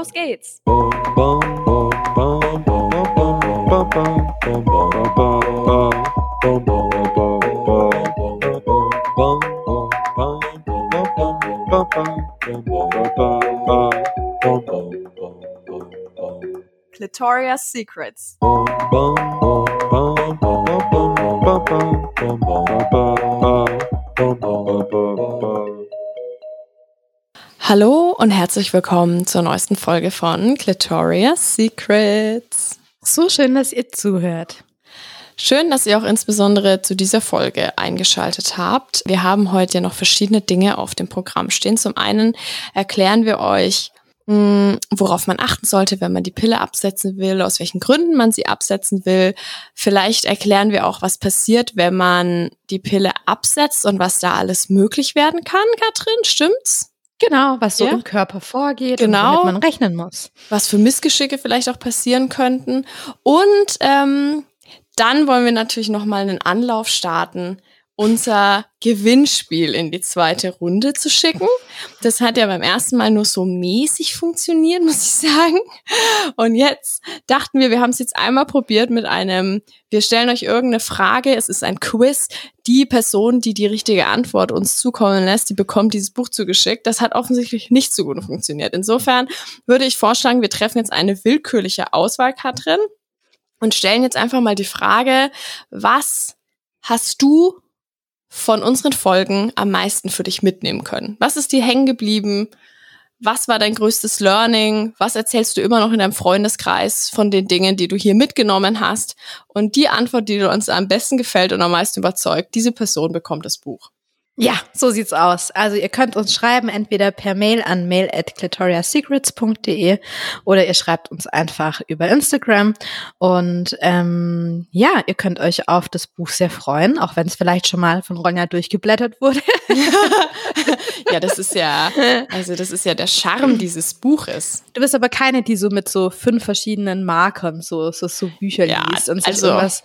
Los geht's! Clitoria's Secrets. Hallo und herzlich willkommen zur neuesten Folge von Clitoria's Secrets. So schön, dass ihr zuhört. Schön, dass ihr auch insbesondere zu dieser Folge eingeschaltet habt. Wir haben heute ja noch verschiedene Dinge auf dem Programm stehen. Zum einen erklären wir euch, hm, worauf man achten sollte, wenn man die Pille absetzen will, aus welchen Gründen man sie absetzen will. Vielleicht erklären wir auch, was passiert, wenn man die Pille absetzt und was da alles möglich werden kann, Katrin, stimmt's? Genau, was so ja? im Körper vorgeht genau, und womit man rechnen muss. Was für Missgeschicke vielleicht auch passieren könnten. Und ähm, dann wollen wir natürlich nochmal einen Anlauf starten, unser Gewinnspiel in die zweite Runde zu schicken. Das hat ja beim ersten Mal nur so mäßig funktioniert, muss ich sagen. Und jetzt dachten wir, wir haben es jetzt einmal probiert mit einem, wir stellen euch irgendeine Frage, es ist ein Quiz. Die Person, die die richtige Antwort uns zukommen lässt, die bekommt dieses Buch zugeschickt. Das hat offensichtlich nicht so gut funktioniert. Insofern würde ich vorschlagen, wir treffen jetzt eine willkürliche Auswahl, Katrin, und stellen jetzt einfach mal die Frage, was hast du von unseren Folgen am meisten für dich mitnehmen können? Was ist dir hängen geblieben? Was war dein größtes Learning? Was erzählst du immer noch in deinem Freundeskreis von den Dingen, die du hier mitgenommen hast? Und die Antwort, die dir uns am besten gefällt und am meisten überzeugt, diese Person bekommt das Buch. Ja, so sieht's aus. Also ihr könnt uns schreiben, entweder per Mail an mail at clitoriasecrets.de oder ihr schreibt uns einfach über Instagram. Und ähm, ja, ihr könnt euch auf das Buch sehr freuen, auch wenn es vielleicht schon mal von Ronja durchgeblättert wurde. ja, das ist ja, also das ist ja der Charme dieses Buches. Du bist aber keine, die so mit so fünf verschiedenen Markern so, so, so Bücher ja, liest und sich also, irgendwas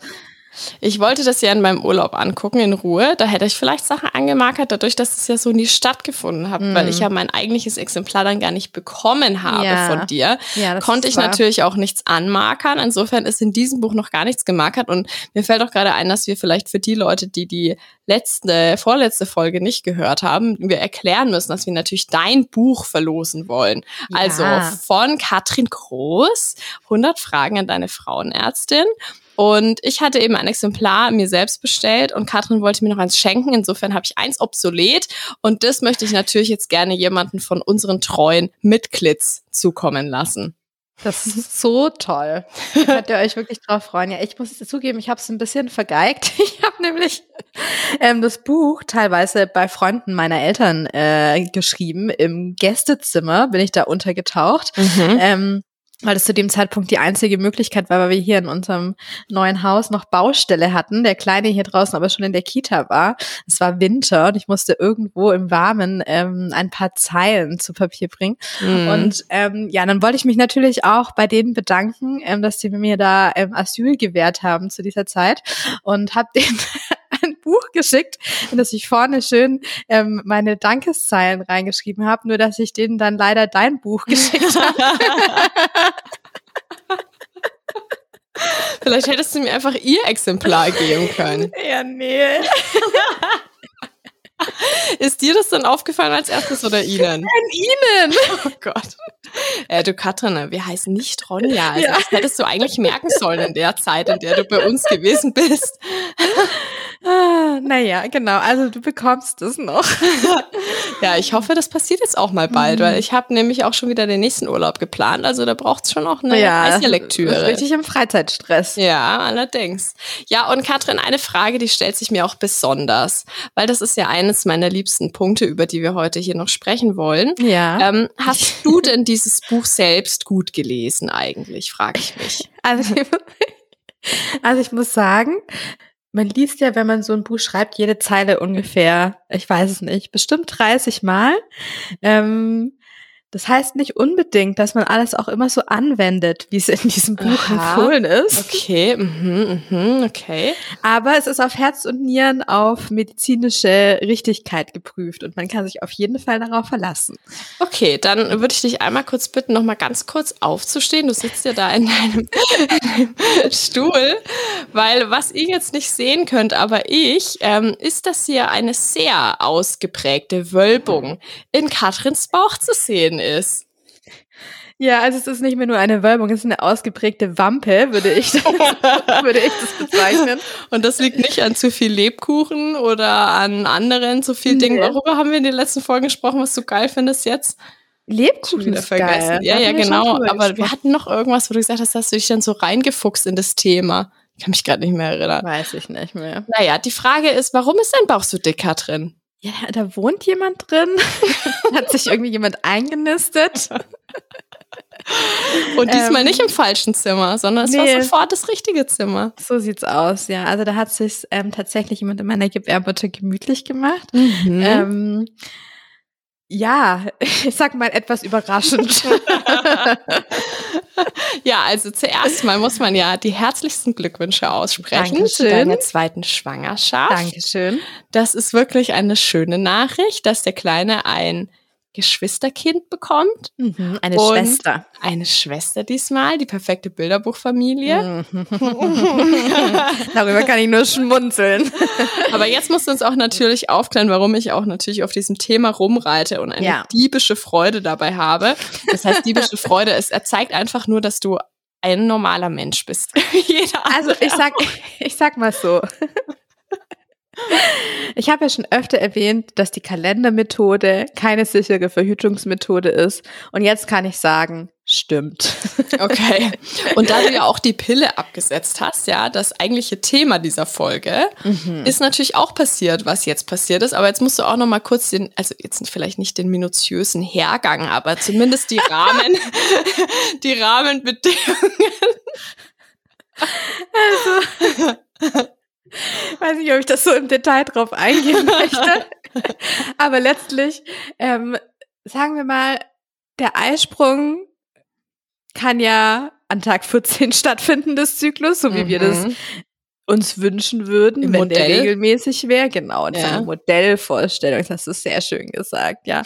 ich wollte das ja in meinem Urlaub angucken, in Ruhe. Da hätte ich vielleicht Sachen angemarkert, dadurch, dass es ja so nie stattgefunden hat, mm. weil ich ja mein eigentliches Exemplar dann gar nicht bekommen habe ja. von dir. Ja, konnte ich wahr. natürlich auch nichts anmarkern. Insofern ist in diesem Buch noch gar nichts gemarkert. Und mir fällt auch gerade ein, dass wir vielleicht für die Leute, die die letzte, vorletzte Folge nicht gehört haben, wir erklären müssen, dass wir natürlich dein Buch verlosen wollen. Ja. Also von Katrin Groß, 100 Fragen an deine Frauenärztin. Und ich hatte eben ein Exemplar mir selbst bestellt und Katrin wollte mir noch eins schenken. Insofern habe ich eins obsolet und das möchte ich natürlich jetzt gerne jemanden von unseren treuen Mitglieds zukommen lassen. Das ist so toll. Könnt ihr euch wirklich drauf freuen. Ja, ich muss es zugeben, ich habe es ein bisschen vergeigt. Ich habe nämlich ähm, das Buch teilweise bei Freunden meiner Eltern äh, geschrieben. Im Gästezimmer bin ich da untergetaucht. Mhm. Ähm, weil es zu dem Zeitpunkt die einzige Möglichkeit war, weil wir hier in unserem neuen Haus noch Baustelle hatten, der Kleine hier draußen aber schon in der Kita war. Es war Winter und ich musste irgendwo im Warmen ähm, ein paar Zeilen zu Papier bringen. Mhm. Und ähm, ja, dann wollte ich mich natürlich auch bei denen bedanken, ähm, dass sie mir da ähm, Asyl gewährt haben zu dieser Zeit und habe denen Buch geschickt, in das ich vorne schön ähm, meine Dankeszeilen reingeschrieben habe, nur dass ich denen dann leider dein Buch geschickt habe. Vielleicht hättest du mir einfach ihr Exemplar geben können. Ja, nee. Ist dir das dann aufgefallen als erstes oder Ihnen? An Ihnen! Oh Gott. Äh, du Katrin, wir heißen nicht Ronja. Also ja. Das hättest du eigentlich merken sollen in der Zeit, in der du bei uns gewesen bist. Ah, naja, genau. Also du bekommst es noch. ja, ich hoffe, das passiert jetzt auch mal bald, mhm. weil ich habe nämlich auch schon wieder den nächsten Urlaub geplant. Also da braucht es schon auch eine ja, heiße Lektüre. Richtig im Freizeitstress. Ja, allerdings. Ja, und Katrin, eine Frage, die stellt sich mir auch besonders, weil das ist ja eines meiner liebsten Punkte, über die wir heute hier noch sprechen wollen. Ja. Ähm, hast du denn dieses Buch selbst gut gelesen eigentlich, frage ich mich. Also also ich muss sagen, man liest ja, wenn man so ein Buch schreibt, jede Zeile ungefähr, ich weiß es nicht, bestimmt 30 Mal. Ähm, Das heißt nicht unbedingt, dass man alles auch immer so anwendet, wie es in diesem Buch Aha. empfohlen ist. Okay, mhm, mhm, okay. Aber es ist auf Herz und Nieren auf medizinische Richtigkeit geprüft und man kann sich auf jeden Fall darauf verlassen. Okay, dann würde ich dich einmal kurz bitten, noch mal ganz kurz aufzustehen. Du sitzt ja da in deinem Stuhl, weil was ihr jetzt nicht sehen könnt, aber ich, ähm, ist, dass hier eine sehr ausgeprägte Wölbung in Katrins Bauch zu sehen ist. Ja, also es ist nicht mehr nur eine Wölbung, es ist eine ausgeprägte Wampe, würde ich das, würde ich das bezeichnen. Und das liegt nicht an zu viel Lebkuchen oder an anderen zu viel Dingen. Nee. Worüber haben wir in den letzten Folgen gesprochen, was du geil findest jetzt? Lebkuchen ist vergessen. Geil. Ja, ja, genau. Aber wir hatten noch irgendwas, wo du gesagt hast, dass du dich dann so reingefuchst in das Thema. Ich kann mich gerade nicht mehr erinnern. Weiß ich nicht mehr. Naja, die Frage ist, warum ist dein Bauch so dicker drin? Ja, da wohnt jemand drin. Hat sich irgendwie jemand eingenistet. Und diesmal ähm, nicht im falschen Zimmer, sondern es nee, war sofort das richtige Zimmer. So sieht's aus, ja. Also da hat sich ähm, tatsächlich jemand in meiner Gebärmutter gemütlich gemacht. Mhm. Ähm, ja, ich sag mal etwas überraschend. ja, also zuerst mal muss man ja die herzlichsten Glückwünsche aussprechen Dankeschön. zu deiner zweiten Schwangerschaft. Dankeschön. Das ist wirklich eine schöne Nachricht, dass der Kleine ein Geschwisterkind bekommt. Mhm, eine Schwester. Eine Schwester diesmal, die perfekte Bilderbuchfamilie. Mhm. Darüber kann ich nur schmunzeln. Aber jetzt musst du uns auch natürlich aufklären, warum ich auch natürlich auf diesem Thema rumreite und eine ja. diebische Freude dabei habe. Das heißt, diebische Freude er zeigt einfach nur, dass du ein normaler Mensch bist. also ich sag, ich sag mal so. Ich habe ja schon öfter erwähnt, dass die Kalendermethode keine sichere Verhütungsmethode ist. Und jetzt kann ich sagen, stimmt. Okay. Und da du ja auch die Pille abgesetzt hast, ja, das eigentliche Thema dieser Folge, mhm. ist natürlich auch passiert, was jetzt passiert ist. Aber jetzt musst du auch noch mal kurz den, also jetzt vielleicht nicht den minutiösen Hergang, aber zumindest die Rahmen, die Rahmenbedingungen. Also. Weiß nicht, ob ich das so im Detail drauf eingehen möchte. Aber letztlich, ähm, sagen wir mal, der Eisprung kann ja an Tag 14 stattfinden des Zyklus, so wie mhm. wir das mhm. uns wünschen würden, Im wenn Modell. der regelmäßig wäre. Genau, das ja. ist eine Modellvorstellung. Das hast du sehr schön gesagt, ja.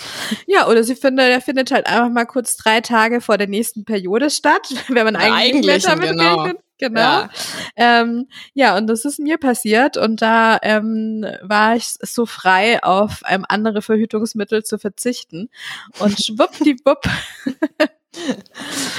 Ja, oder sie findet, der findet halt einfach mal kurz drei Tage vor der nächsten Periode statt, wenn man eigentlich, eigentlich damit genau. rechnet. Genau. Ja. Ähm, ja, und das ist mir passiert und da ähm, war ich so frei, auf ähm, andere Verhütungsmittel zu verzichten. Und schwuppdiwupp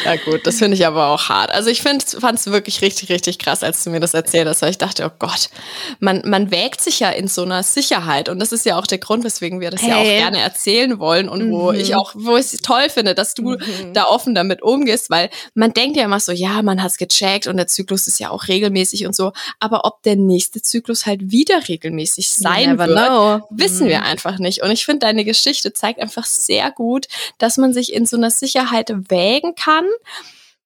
Ja gut, das finde ich aber auch hart. Also ich fand es wirklich richtig, richtig krass, als du mir das erzählt hast, weil ich dachte, oh Gott, man, man wägt sich ja in so einer Sicherheit und das ist ja auch der Grund, weswegen wir das hey. ja auch gerne erzählen wollen und mhm. wo ich auch, wo ich es toll finde, dass du mhm. da offen damit umgehst, weil man denkt ja immer so, ja, man hat es gecheckt und der Zyklus ist ja auch regelmäßig und so, aber ob der nächste Zyklus halt wieder regelmäßig sein wird, know. wissen mhm. wir einfach nicht. Und ich finde, deine Geschichte zeigt einfach sehr gut, dass man sich in so einer Sicherheit wägen kann.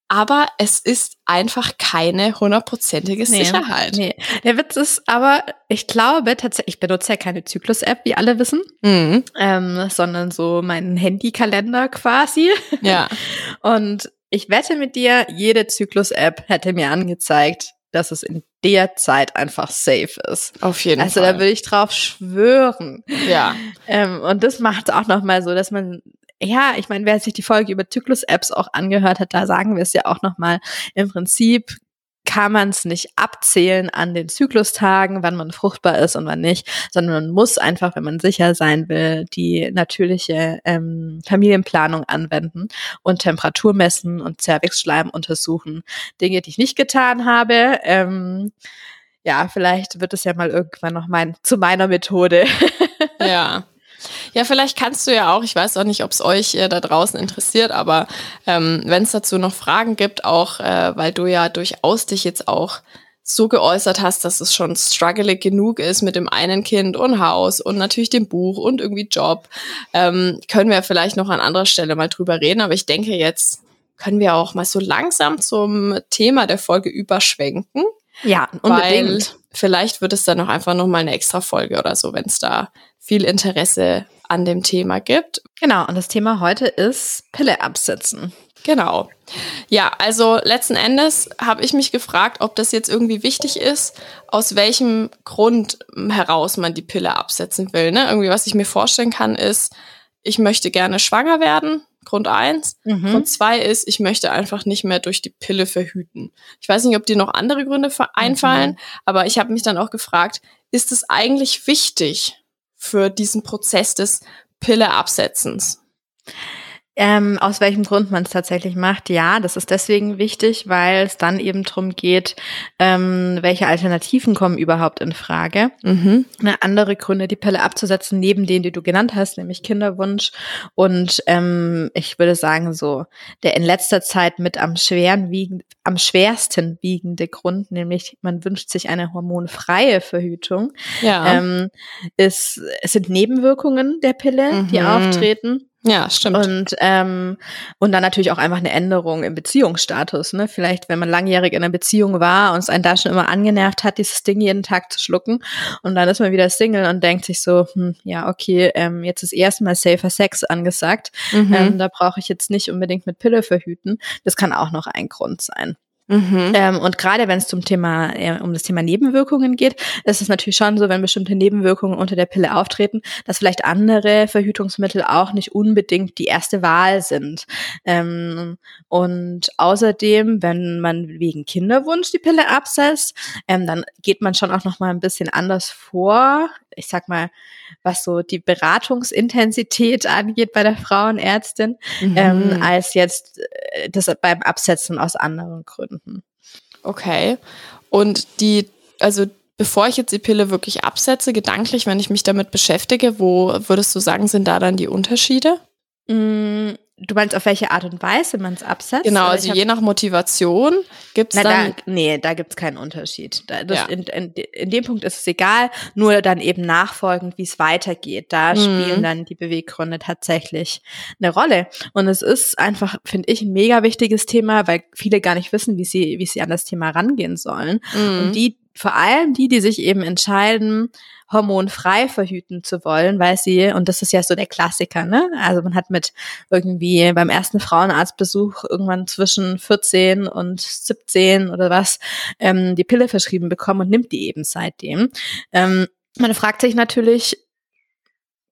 Aber es ist einfach keine hundertprozentige nee, Sicherheit. Nee. Der Witz ist aber, ich glaube tatsächlich, ich benutze ja keine Zyklus-App, wie alle wissen, mhm. ähm, sondern so meinen Handykalender quasi. Ja. Und ich wette mit dir, jede Zyklus-App hätte mir angezeigt, dass es in der Zeit einfach safe ist. Auf jeden also, Fall. Also da würde ich drauf schwören. Ja. Ähm, und das macht es auch nochmal so, dass man ja, ich meine, wer sich die Folge über Zyklus-Apps auch angehört hat, da sagen wir es ja auch nochmal. Im Prinzip kann man es nicht abzählen an den Zyklustagen, wann man fruchtbar ist und wann nicht, sondern man muss einfach, wenn man sicher sein will, die natürliche ähm, Familienplanung anwenden und Temperatur messen und Cervixschleim untersuchen. Dinge, die ich nicht getan habe. Ähm, ja, vielleicht wird es ja mal irgendwann noch mein, zu meiner Methode. Ja. Ja, vielleicht kannst du ja auch, ich weiß auch nicht, ob es euch äh, da draußen interessiert, aber ähm, wenn es dazu noch Fragen gibt, auch äh, weil du ja durchaus dich jetzt auch so geäußert hast, dass es schon struggling genug ist mit dem einen Kind und Haus und natürlich dem Buch und irgendwie Job, ähm, können wir vielleicht noch an anderer Stelle mal drüber reden. Aber ich denke, jetzt können wir auch mal so langsam zum Thema der Folge überschwenken. Ja, unbedingt. Vielleicht wird es dann noch einfach noch mal eine extra Folge oder so, wenn es da viel Interesse an dem Thema gibt. Genau, und das Thema heute ist Pille absetzen. Genau. Ja, also letzten Endes habe ich mich gefragt, ob das jetzt irgendwie wichtig ist, aus welchem Grund heraus man die Pille absetzen will. Ne? Irgendwie, was ich mir vorstellen kann, ist, ich möchte gerne schwanger werden. Grund eins. Mhm. Grund zwei ist, ich möchte einfach nicht mehr durch die Pille verhüten. Ich weiß nicht, ob dir noch andere Gründe einfallen, mhm. aber ich habe mich dann auch gefragt, ist es eigentlich wichtig für diesen Prozess des Pille-Absetzens? Ähm, aus welchem Grund man es tatsächlich macht, ja, das ist deswegen wichtig, weil es dann eben drum geht, ähm, welche Alternativen kommen überhaupt in Frage. Mhm. Eine andere Gründe, die Pille abzusetzen, neben denen, die du genannt hast, nämlich Kinderwunsch. Und ähm, ich würde sagen, so der in letzter Zeit mit am schweren wiegen, am schwersten wiegende Grund, nämlich man wünscht sich eine hormonfreie Verhütung, ja. ähm, ist, es sind Nebenwirkungen der Pille, mhm. die auftreten. Ja, stimmt. Und, ähm, und dann natürlich auch einfach eine Änderung im Beziehungsstatus. Ne? Vielleicht, wenn man langjährig in einer Beziehung war und es einen da schon immer angenervt hat, dieses Ding jeden Tag zu schlucken. Und dann ist man wieder Single und denkt sich so, hm, ja, okay, ähm, jetzt ist erstmal safer Sex angesagt. Mhm. Ähm, da brauche ich jetzt nicht unbedingt mit Pille verhüten. Das kann auch noch ein Grund sein. Mhm. Ähm, und gerade wenn es zum Thema, äh, um das Thema Nebenwirkungen geht, ist es natürlich schon so, wenn bestimmte Nebenwirkungen unter der Pille auftreten, dass vielleicht andere Verhütungsmittel auch nicht unbedingt die erste Wahl sind. Ähm, und außerdem, wenn man wegen Kinderwunsch die Pille absetzt, ähm, dann geht man schon auch noch mal ein bisschen anders vor. Ich sag mal, was so die Beratungsintensität angeht bei der Frauenärztin, mhm. ähm, als jetzt äh, das beim Absetzen aus anderen Gründen. Okay. Und die, also bevor ich jetzt die Pille wirklich absetze, gedanklich, wenn ich mich damit beschäftige, wo würdest du sagen, sind da dann die Unterschiede? Mm, Du meinst, auf welche Art und Weise man es absetzt? Genau, also je nach Motivation gibt es dann... Da, nee, da gibt es keinen Unterschied. Da, das, ja. in, in, in, dem Punkt ist es egal, nur dann eben nachfolgend, wie es weitergeht. Da mhm. spielen dann die Beweggründe tatsächlich eine Rolle. Und es ist einfach, finde ich, ein mega wichtiges Thema, weil viele gar nicht wissen, wie sie, wie sie an das Thema rangehen sollen. Mhm. Und die vor allem die, die sich eben entscheiden, hormonfrei verhüten zu wollen, weil sie, und das ist ja so der Klassiker, ne? Also man hat mit irgendwie beim ersten Frauenarztbesuch irgendwann zwischen 14 und 17 oder was ähm, die Pille verschrieben bekommen und nimmt die eben seitdem. Ähm, man fragt sich natürlich,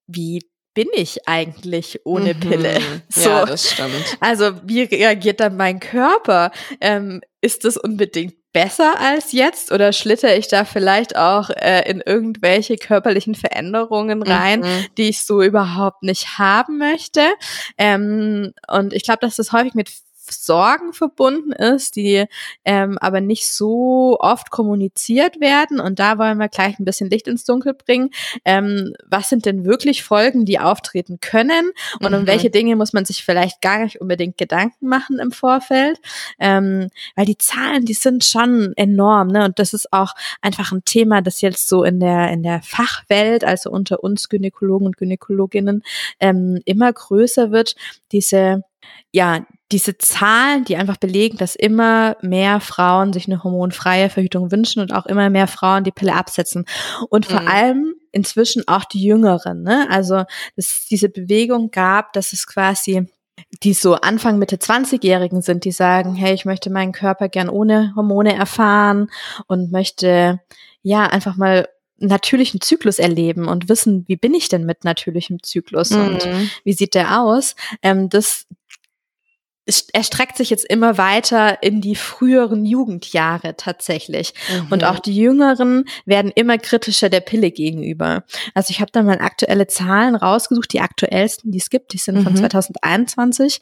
wie bin ich eigentlich ohne mhm. Pille? So. Ja, das stimmt. Also wie reagiert dann mein Körper? Ähm, ist das unbedingt besser als jetzt oder schlitter ich da vielleicht auch äh, in irgendwelche körperlichen Veränderungen rein, mhm. die ich so überhaupt nicht haben möchte? Ähm, und ich glaube, dass das häufig mit Sorgen verbunden ist, die ähm, aber nicht so oft kommuniziert werden. Und da wollen wir gleich ein bisschen Licht ins Dunkel bringen. Ähm, was sind denn wirklich Folgen, die auftreten können? Und mhm. um welche Dinge muss man sich vielleicht gar nicht unbedingt Gedanken machen im Vorfeld? Ähm, weil die Zahlen, die sind schon enorm. Ne? Und das ist auch einfach ein Thema, das jetzt so in der, in der Fachwelt, also unter uns Gynäkologen und Gynäkologinnen, ähm, immer größer wird. Diese ja, diese Zahlen, die einfach belegen, dass immer mehr Frauen sich eine hormonfreie Verhütung wünschen und auch immer mehr Frauen die Pille absetzen. Und vor mhm. allem inzwischen auch die Jüngeren. Ne? Also dass es diese Bewegung gab, dass es quasi die so Anfang Mitte 20-Jährigen sind, die sagen, hey, ich möchte meinen Körper gern ohne Hormone erfahren und möchte ja einfach mal natürlichen Zyklus erleben und wissen, wie bin ich denn mit natürlichem Zyklus mhm. und wie sieht der aus? Ähm, das, erstreckt sich jetzt immer weiter in die früheren Jugendjahre tatsächlich. Mhm. Und auch die Jüngeren werden immer kritischer der Pille gegenüber. Also ich habe da mal aktuelle Zahlen rausgesucht, die aktuellsten, die es gibt, die sind mhm. von 2021.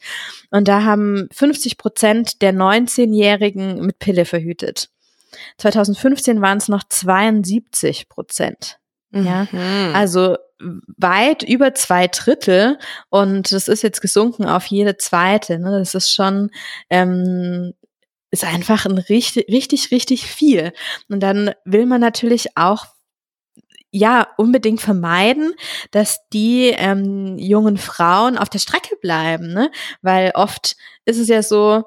Und da haben 50 Prozent der 19-Jährigen mit Pille verhütet. 2015 waren es noch 72 Prozent. Ja, mhm. also weit über zwei Drittel und das ist jetzt gesunken auf jede zweite. Ne? Das ist schon ähm, ist einfach ein richtig, richtig, richtig viel. Und dann will man natürlich auch ja unbedingt vermeiden, dass die ähm, jungen Frauen auf der Strecke bleiben, ne? Weil oft ist es ja so,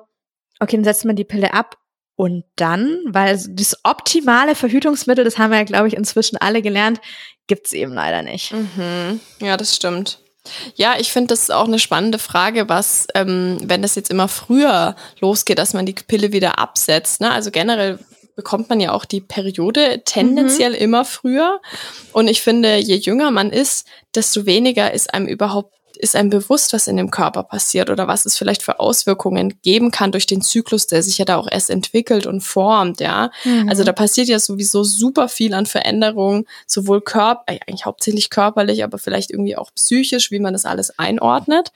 okay, dann setzt man die Pille ab und dann, weil das optimale Verhütungsmittel, das haben wir ja, glaube ich, inzwischen alle gelernt, gibt's eben leider nicht. Mhm. Ja, das stimmt. Ja, ich finde, das ist auch eine spannende Frage, was, ähm, wenn das jetzt immer früher losgeht, dass man die Pille wieder absetzt. Ne? Also generell bekommt man ja auch die Periode tendenziell mhm. immer früher. Und ich finde, je jünger man ist, desto weniger ist einem überhaupt ist einem bewusst, was in dem Körper passiert oder was es vielleicht für Auswirkungen geben kann durch den Zyklus, der sich ja da auch erst entwickelt und formt, ja. Mhm. Also da passiert ja sowieso super viel an Veränderungen, sowohl körper, äh, eigentlich hauptsächlich körperlich, aber vielleicht irgendwie auch psychisch, wie man das alles einordnet.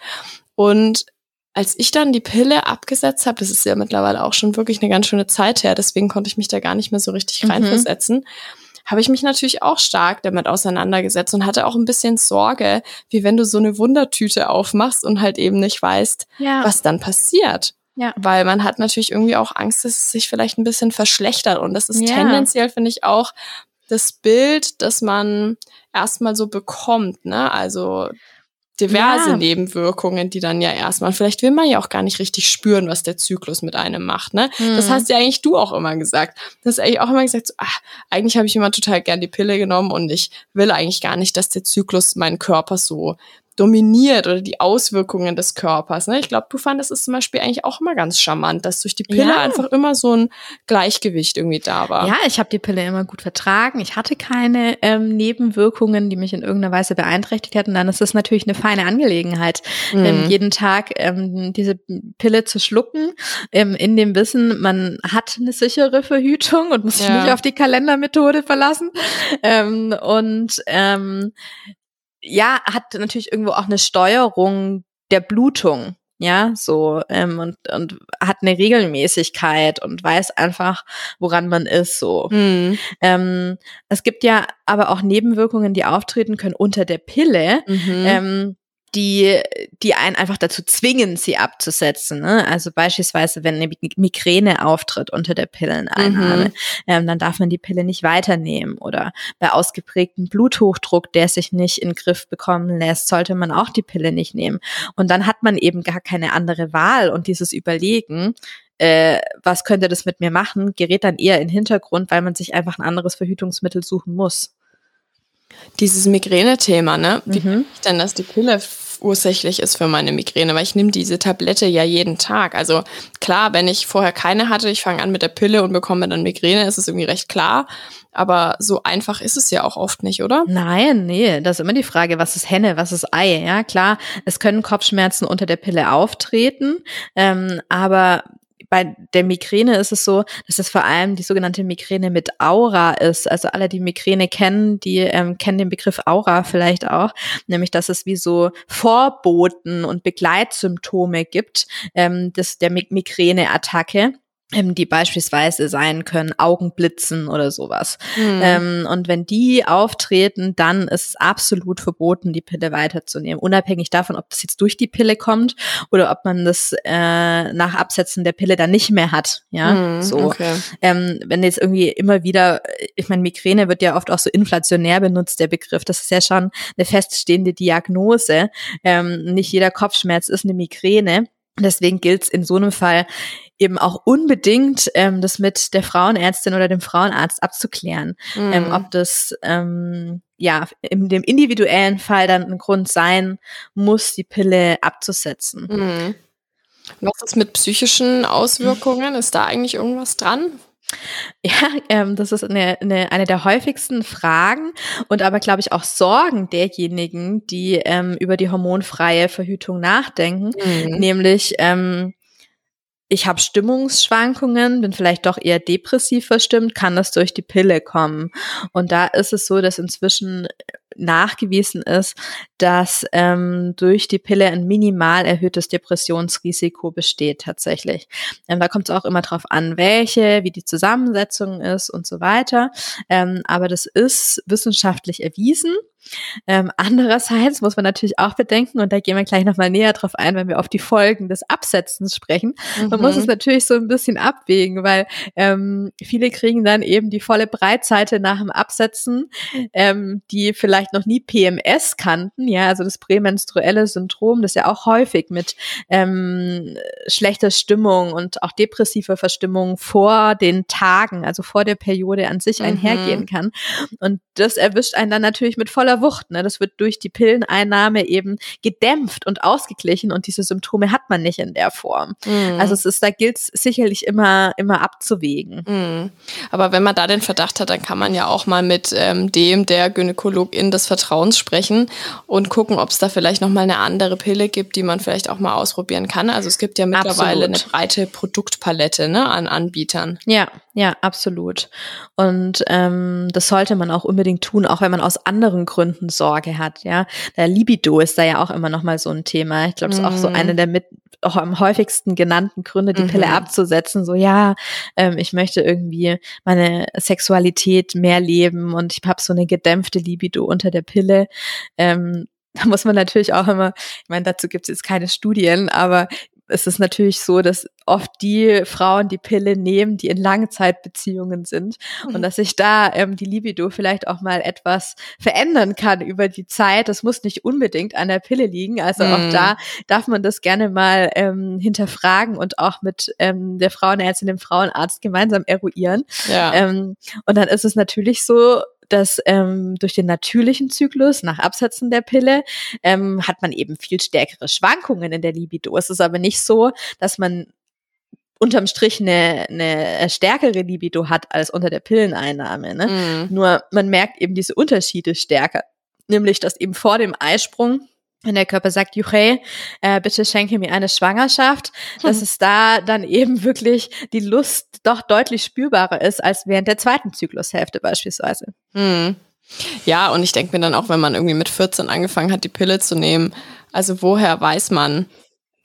Und als ich dann die Pille abgesetzt habe, das ist ja mittlerweile auch schon wirklich eine ganz schöne Zeit her, deswegen konnte ich mich da gar nicht mehr so richtig mhm. Habe ich mich natürlich auch stark damit auseinandergesetzt und hatte auch ein bisschen Sorge, wie wenn du so eine Wundertüte aufmachst und halt eben nicht weißt, ja. was dann passiert. Ja. Weil man hat natürlich irgendwie auch Angst, dass es sich vielleicht ein bisschen verschlechtert. Und das ist ja. tendenziell, finde ich, auch das Bild, das man erstmal so bekommt. Ne? Also diverse ja. Nebenwirkungen, die dann ja erstmal, vielleicht will man ja auch gar nicht richtig spüren, was der Zyklus mit einem macht, ne? Mhm. Das hast ja eigentlich du auch immer gesagt. Das hast eigentlich auch immer gesagt, so, ach, eigentlich habe ich immer total gern die Pille genommen und ich will eigentlich gar nicht, dass der Zyklus meinen Körper so dominiert oder die Auswirkungen des Körpers. Ne? Ich glaube, du fandest es zum Beispiel eigentlich auch immer ganz charmant, dass durch die Pille ja. einfach immer so ein Gleichgewicht irgendwie da war. Ja, ich habe die Pille immer gut vertragen. Ich hatte keine ähm, Nebenwirkungen, die mich in irgendeiner Weise beeinträchtigt hätten. Dann ist es natürlich eine feine Angelegenheit, mhm. ähm, jeden Tag ähm, diese Pille zu schlucken, ähm, in dem Wissen, man hat eine sichere Verhütung und muss sich ja. nicht auf die Kalendermethode verlassen. Ähm, und ähm, ja, hat natürlich irgendwo auch eine Steuerung der Blutung, ja, so ähm, und und hat eine Regelmäßigkeit und weiß einfach, woran man ist, so. Mhm. Ähm, es gibt ja aber auch Nebenwirkungen, die auftreten können unter der Pille. Mhm. Ähm, die, die einen einfach dazu zwingen, sie abzusetzen. Ne? Also beispielsweise, wenn eine Migräne auftritt unter der Pilleneinnahme, mhm. ähm, dann darf man die Pille nicht weiternehmen. Oder bei ausgeprägtem Bluthochdruck, der sich nicht in den Griff bekommen lässt, sollte man auch die Pille nicht nehmen. Und dann hat man eben gar keine andere Wahl und dieses Überlegen, äh, was könnte das mit mir machen, gerät dann eher in den Hintergrund, weil man sich einfach ein anderes Verhütungsmittel suchen muss. Dieses Migräne-Thema, ne? Wie mhm. ich denn, dass die Pille ursächlich ist für meine Migräne, weil ich nehme diese Tablette ja jeden Tag. Also klar, wenn ich vorher keine hatte, ich fange an mit der Pille und bekomme dann Migräne, ist es irgendwie recht klar. Aber so einfach ist es ja auch oft nicht, oder? Nein, nee, das ist immer die Frage, was ist Henne, was ist Ei? Ja, klar, es können Kopfschmerzen unter der Pille auftreten, ähm, aber bei der Migräne ist es so, dass es vor allem die sogenannte Migräne mit Aura ist. Also alle, die Migräne kennen, die ähm, kennen den Begriff Aura vielleicht auch, nämlich dass es wie so Vorboten und Begleitsymptome gibt ähm, des, der Migräneattacke die beispielsweise sein können Augenblitzen oder sowas. Mhm. Ähm, und wenn die auftreten, dann ist es absolut verboten, die Pille weiterzunehmen, unabhängig davon, ob das jetzt durch die Pille kommt oder ob man das äh, nach Absetzen der Pille dann nicht mehr hat. Ja, mhm, so. Okay. Ähm, wenn jetzt irgendwie immer wieder, ich meine, Migräne wird ja oft auch so inflationär benutzt, der Begriff. Das ist ja schon eine feststehende Diagnose. Ähm, nicht jeder Kopfschmerz ist eine Migräne. Deswegen gilt es in so einem Fall eben auch unbedingt ähm, das mit der Frauenärztin oder dem Frauenarzt abzuklären, mhm. ähm, ob das ähm, ja in dem individuellen Fall dann ein Grund sein muss, die Pille abzusetzen. Mhm. Was ist mit psychischen Auswirkungen? Ist da eigentlich irgendwas dran? Ja, ähm, das ist eine, eine, eine der häufigsten Fragen und aber, glaube ich, auch Sorgen derjenigen, die ähm, über die hormonfreie Verhütung nachdenken, mhm. nämlich ähm, ich habe Stimmungsschwankungen, bin vielleicht doch eher depressiv verstimmt, kann das durch die Pille kommen. Und da ist es so, dass inzwischen nachgewiesen ist, dass ähm, durch die Pille ein minimal erhöhtes Depressionsrisiko besteht tatsächlich. Ähm, da kommt es auch immer drauf an, welche, wie die Zusammensetzung ist und so weiter. Ähm, aber das ist wissenschaftlich erwiesen. Ähm, andererseits muss man natürlich auch bedenken, und da gehen wir gleich nochmal näher drauf ein, wenn wir auf die Folgen des Absetzens sprechen. Mhm. Man muss es mhm. natürlich so ein bisschen abwägen, weil ähm, viele kriegen dann eben die volle Breitseite nach dem Absetzen, ähm, die vielleicht vielleicht noch nie PMS kannten, ja, also das prämenstruelle Syndrom, das ja auch häufig mit ähm, schlechter Stimmung und auch depressiver Verstimmung vor den Tagen, also vor der Periode an sich mhm. einhergehen kann. Und das erwischt einen dann natürlich mit voller Wucht. Ne? Das wird durch die Pilleneinnahme eben gedämpft und ausgeglichen und diese Symptome hat man nicht in der Form. Mhm. Also es ist, da gilt es sicherlich immer, immer abzuwägen. Mhm. Aber wenn man da den Verdacht hat, dann kann man ja auch mal mit ähm, dem der Gynäkologin des Vertrauens sprechen und gucken, ob es da vielleicht noch mal eine andere Pille gibt, die man vielleicht auch mal ausprobieren kann. Also es gibt ja mittlerweile absolut. eine breite Produktpalette ne, an Anbietern. Ja, ja, absolut. Und ähm, das sollte man auch unbedingt tun, auch wenn man aus anderen Gründen Sorge hat. Ja, der Libido ist da ja auch immer noch mal so ein Thema. Ich glaube, es ist auch so mhm. eine der mit auch am häufigsten genannten Gründe, die mhm. Pille abzusetzen. So, ja, ähm, ich möchte irgendwie meine Sexualität mehr leben und ich habe so eine gedämpfte Libido unter der Pille. Ähm, da muss man natürlich auch immer, ich meine, dazu gibt es jetzt keine Studien, aber es ist natürlich so, dass oft die Frauen die Pille nehmen, die in Langzeitbeziehungen sind mhm. und dass sich da ähm, die Libido vielleicht auch mal etwas verändern kann über die Zeit. Das muss nicht unbedingt an der Pille liegen. Also mhm. auch da darf man das gerne mal ähm, hinterfragen und auch mit ähm, der Frauenärztin, dem Frauenarzt gemeinsam eruieren. Ja. Ähm, und dann ist es natürlich so, dass ähm, durch den natürlichen Zyklus nach Absetzen der Pille ähm, hat man eben viel stärkere Schwankungen in der Libido. Es ist aber nicht so, dass man unterm Strich eine, eine stärkere Libido hat als unter der Pilleneinnahme. Ne? Mhm. Nur man merkt eben diese Unterschiede stärker. Nämlich, dass eben vor dem Eisprung wenn der Körper sagt, Juche, äh, bitte schenke mir eine Schwangerschaft, dass hm. es da dann eben wirklich die Lust doch deutlich spürbarer ist als während der zweiten Zyklushälfte beispielsweise. Hm. Ja, und ich denke mir dann auch, wenn man irgendwie mit 14 angefangen hat, die Pille zu nehmen, also woher weiß man,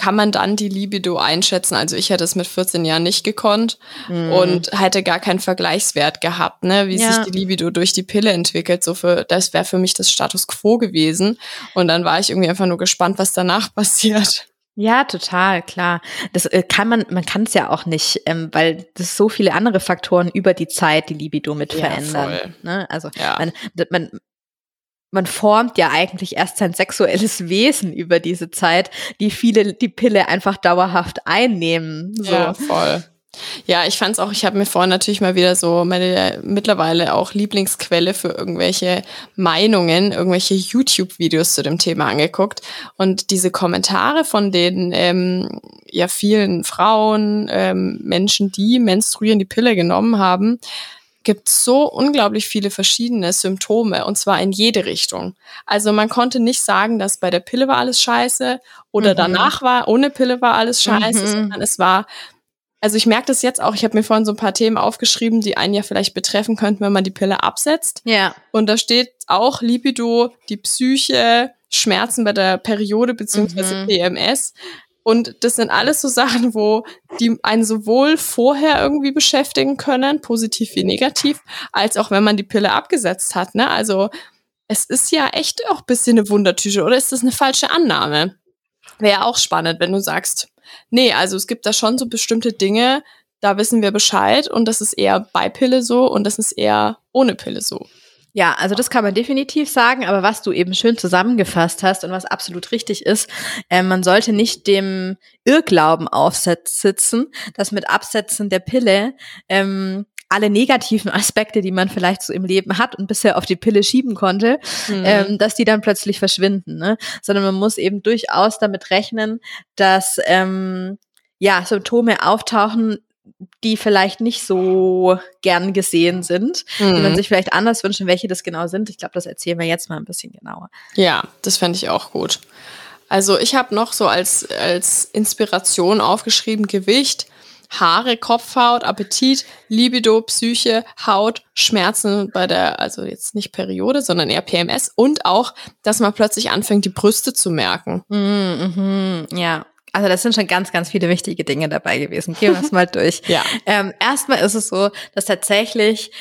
kann man dann die Libido einschätzen. Also ich hätte es mit 14 Jahren nicht gekonnt mhm. und hätte gar keinen Vergleichswert gehabt, ne, wie ja. sich die Libido durch die Pille entwickelt. So für, das wäre für mich das Status quo gewesen. Und dann war ich irgendwie einfach nur gespannt, was danach passiert. Ja, total, klar. Das äh, kann man, man kann es ja auch nicht, ähm, weil das so viele andere Faktoren über die Zeit die Libido mit ja, verändern. Voll. Ne? Also ja. man, man, man formt ja eigentlich erst sein sexuelles Wesen über diese Zeit, die viele die Pille einfach dauerhaft einnehmen. So. Ja, voll. Ja, ich fand's auch, ich habe mir vorhin natürlich mal wieder so meine mittlerweile auch Lieblingsquelle für irgendwelche Meinungen, irgendwelche YouTube-Videos zu dem Thema angeguckt. Und diese Kommentare von den ähm, ja vielen Frauen, ähm, Menschen, die menstruieren, die Pille genommen haben, gibt so unglaublich viele verschiedene Symptome und zwar in jede Richtung. Also man konnte nicht sagen, dass bei der Pille war alles scheiße oder mhm. danach war, ohne Pille war alles scheiße, mhm. sondern es war, also ich merke das jetzt auch, ich habe mir vorhin so ein paar Themen aufgeschrieben, die einen ja vielleicht betreffen könnten, wenn man die Pille absetzt. Ja. Und da steht auch Libido, die Psyche, Schmerzen bei der Periode beziehungsweise mhm. PMS. Und das sind alles so Sachen, wo die einen sowohl vorher irgendwie beschäftigen können, positiv wie negativ, als auch wenn man die Pille abgesetzt hat. Ne? Also es ist ja echt auch ein bisschen eine Wundertüte, oder ist das eine falsche Annahme? Wäre auch spannend, wenn du sagst, nee, also es gibt da schon so bestimmte Dinge, da wissen wir Bescheid und das ist eher bei Pille so und das ist eher ohne Pille so. Ja, also das kann man definitiv sagen, aber was du eben schön zusammengefasst hast und was absolut richtig ist, äh, man sollte nicht dem Irrglauben aufsitzen, dass mit Absetzen der Pille ähm, alle negativen Aspekte, die man vielleicht so im Leben hat und bisher auf die Pille schieben konnte, mhm. ähm, dass die dann plötzlich verschwinden. Ne? Sondern man muss eben durchaus damit rechnen, dass ähm, ja, Symptome auftauchen, die vielleicht nicht so gern gesehen sind, mhm. die man mhm. sich vielleicht anders wünschen, welche das genau sind. Ich glaube, das erzählen wir jetzt mal ein bisschen genauer. Ja, das fände ich auch gut. Also ich habe noch so als, als Inspiration aufgeschrieben Gewicht, Haare, Kopfhaut, Appetit, Libido, Psyche, Haut, Schmerzen bei der, also jetzt nicht Periode, sondern eher PMS und auch, dass man plötzlich anfängt, die Brüste zu merken. Mhm, mh, ja, also das sind schon ganz, ganz viele wichtige Dinge dabei gewesen. Gehen wir es mal durch. ja. Ähm, erstmal ist es so, dass tatsächlich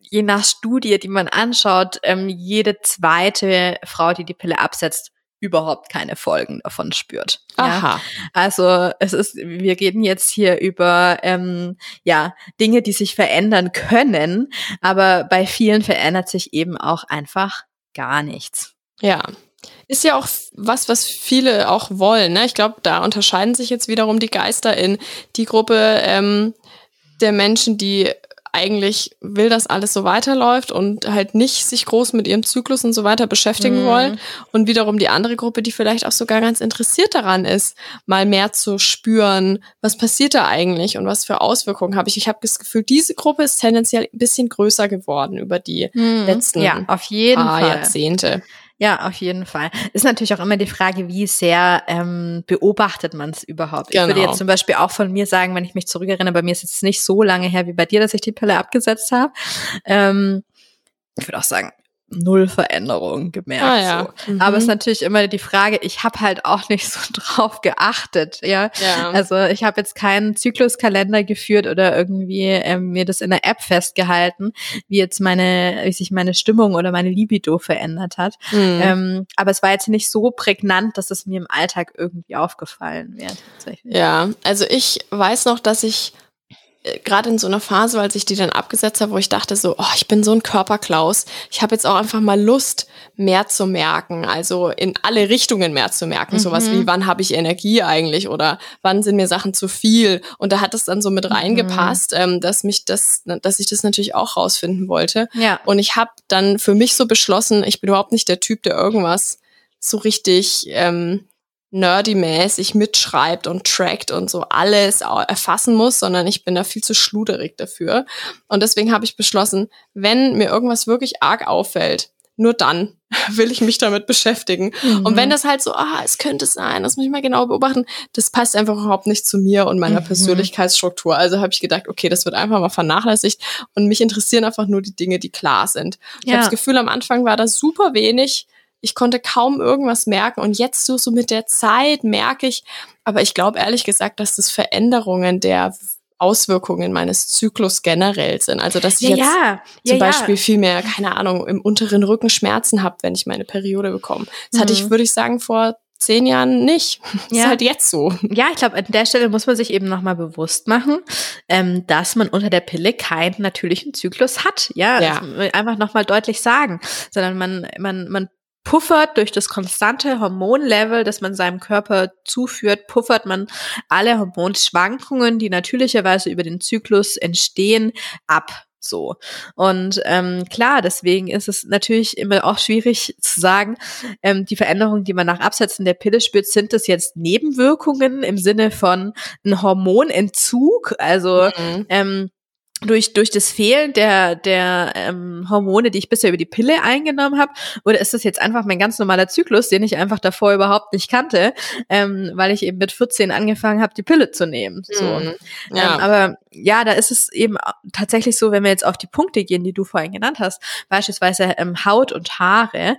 je nach Studie, die man anschaut, ähm, jede zweite Frau, die die Pille absetzt, überhaupt keine Folgen davon spürt. Aha. Also es ist, wir reden jetzt hier über ähm, ja Dinge, die sich verändern können, aber bei vielen verändert sich eben auch einfach gar nichts. Ja. Ist ja auch was, was viele auch wollen. Ne? Ich glaube, da unterscheiden sich jetzt wiederum die Geister in die Gruppe ähm, der Menschen, die eigentlich will, dass alles so weiterläuft und halt nicht sich groß mit ihrem Zyklus und so weiter beschäftigen mhm. wollen. Und wiederum die andere Gruppe, die vielleicht auch sogar ganz interessiert daran ist, mal mehr zu spüren, was passiert da eigentlich und was für Auswirkungen habe ich. Ich habe das Gefühl, diese Gruppe ist tendenziell ein bisschen größer geworden über die mhm. letzten ja, auf jeden paar Fall. Jahrzehnte. Ja, auf jeden Fall. Ist natürlich auch immer die Frage, wie sehr ähm, beobachtet man es überhaupt. Genau. Ich würde jetzt genau. zum Beispiel auch von mir sagen, wenn ich mich zurückerinnere, bei mir ist es nicht so lange her wie bei dir, dass ich die Pille abgesetzt habe. Ähm, ich würde auch sagen, null Veränderung gemerkt. Ah, ja. so. mhm. Aber es ist natürlich immer die Frage, ich habe halt auch nicht so drauf geachtet. Ja, ja. also ich habe jetzt keinen Zykluskalender geführt oder irgendwie ähm, mir das in der App festgehalten, wie jetzt meine, wie sich meine Stimmung oder meine Libido verändert hat. Mhm. Ähm, aber es war jetzt nicht so prägnant, dass es mir im Alltag irgendwie aufgefallen wäre. Ja, also ich weiß noch, dass ich gerade in so einer Phase, als ich die dann abgesetzt habe, wo ich dachte so, oh, ich bin so ein Körperklaus. Ich habe jetzt auch einfach mal Lust, mehr zu merken, also in alle Richtungen mehr zu merken. Mhm. Sowas wie, wann habe ich Energie eigentlich oder wann sind mir Sachen zu viel? Und da hat es dann so mit mhm. reingepasst, mhm. ähm, dass mich das, dass ich das natürlich auch rausfinden wollte. Ja. Und ich habe dann für mich so beschlossen, ich bin überhaupt nicht der Typ, der irgendwas so richtig ähm, nerdy-mäßig mitschreibt und trackt und so alles erfassen muss, sondern ich bin da viel zu schluderig dafür. Und deswegen habe ich beschlossen, wenn mir irgendwas wirklich arg auffällt, nur dann will ich mich damit beschäftigen. Mhm. Und wenn das halt so, ah, es könnte sein, das muss ich mal genau beobachten, das passt einfach überhaupt nicht zu mir und meiner mhm. Persönlichkeitsstruktur. Also habe ich gedacht, okay, das wird einfach mal vernachlässigt und mich interessieren einfach nur die Dinge, die klar sind. Ich ja. habe das Gefühl, am Anfang war das super wenig ich konnte kaum irgendwas merken und jetzt so, so mit der Zeit merke ich, aber ich glaube ehrlich gesagt, dass das Veränderungen der Auswirkungen meines Zyklus generell sind. Also dass ich ja, jetzt ja. zum ja, Beispiel viel mehr, keine Ahnung, im unteren Rücken Schmerzen habe, wenn ich meine Periode bekomme. Das mhm. hatte ich, mhm. würde ich sagen, vor zehn Jahren nicht. Das ja. ist halt jetzt so. Ja, ich glaube, an der Stelle muss man sich eben nochmal bewusst machen, ähm, dass man unter der Pille keinen natürlichen Zyklus hat. Ja, ja. einfach nochmal deutlich sagen, sondern man, man, man puffert durch das konstante Hormonlevel, das man seinem Körper zuführt, puffert man alle Hormonschwankungen, die natürlicherweise über den Zyklus entstehen, ab. So. Und ähm, klar, deswegen ist es natürlich immer auch schwierig zu sagen, ähm, die Veränderungen, die man nach Absetzen der Pille spürt, sind das jetzt Nebenwirkungen im Sinne von ein Hormonentzug? Also mhm. ähm, durch, durch das Fehlen der, der ähm, Hormone, die ich bisher über die Pille eingenommen habe? Oder ist das jetzt einfach mein ganz normaler Zyklus, den ich einfach davor überhaupt nicht kannte, ähm, weil ich eben mit 14 angefangen habe, die Pille zu nehmen? So. Mhm. Ja. Ähm, aber ja, da ist es eben tatsächlich so, wenn wir jetzt auf die Punkte gehen, die du vorhin genannt hast, beispielsweise ähm, Haut und Haare,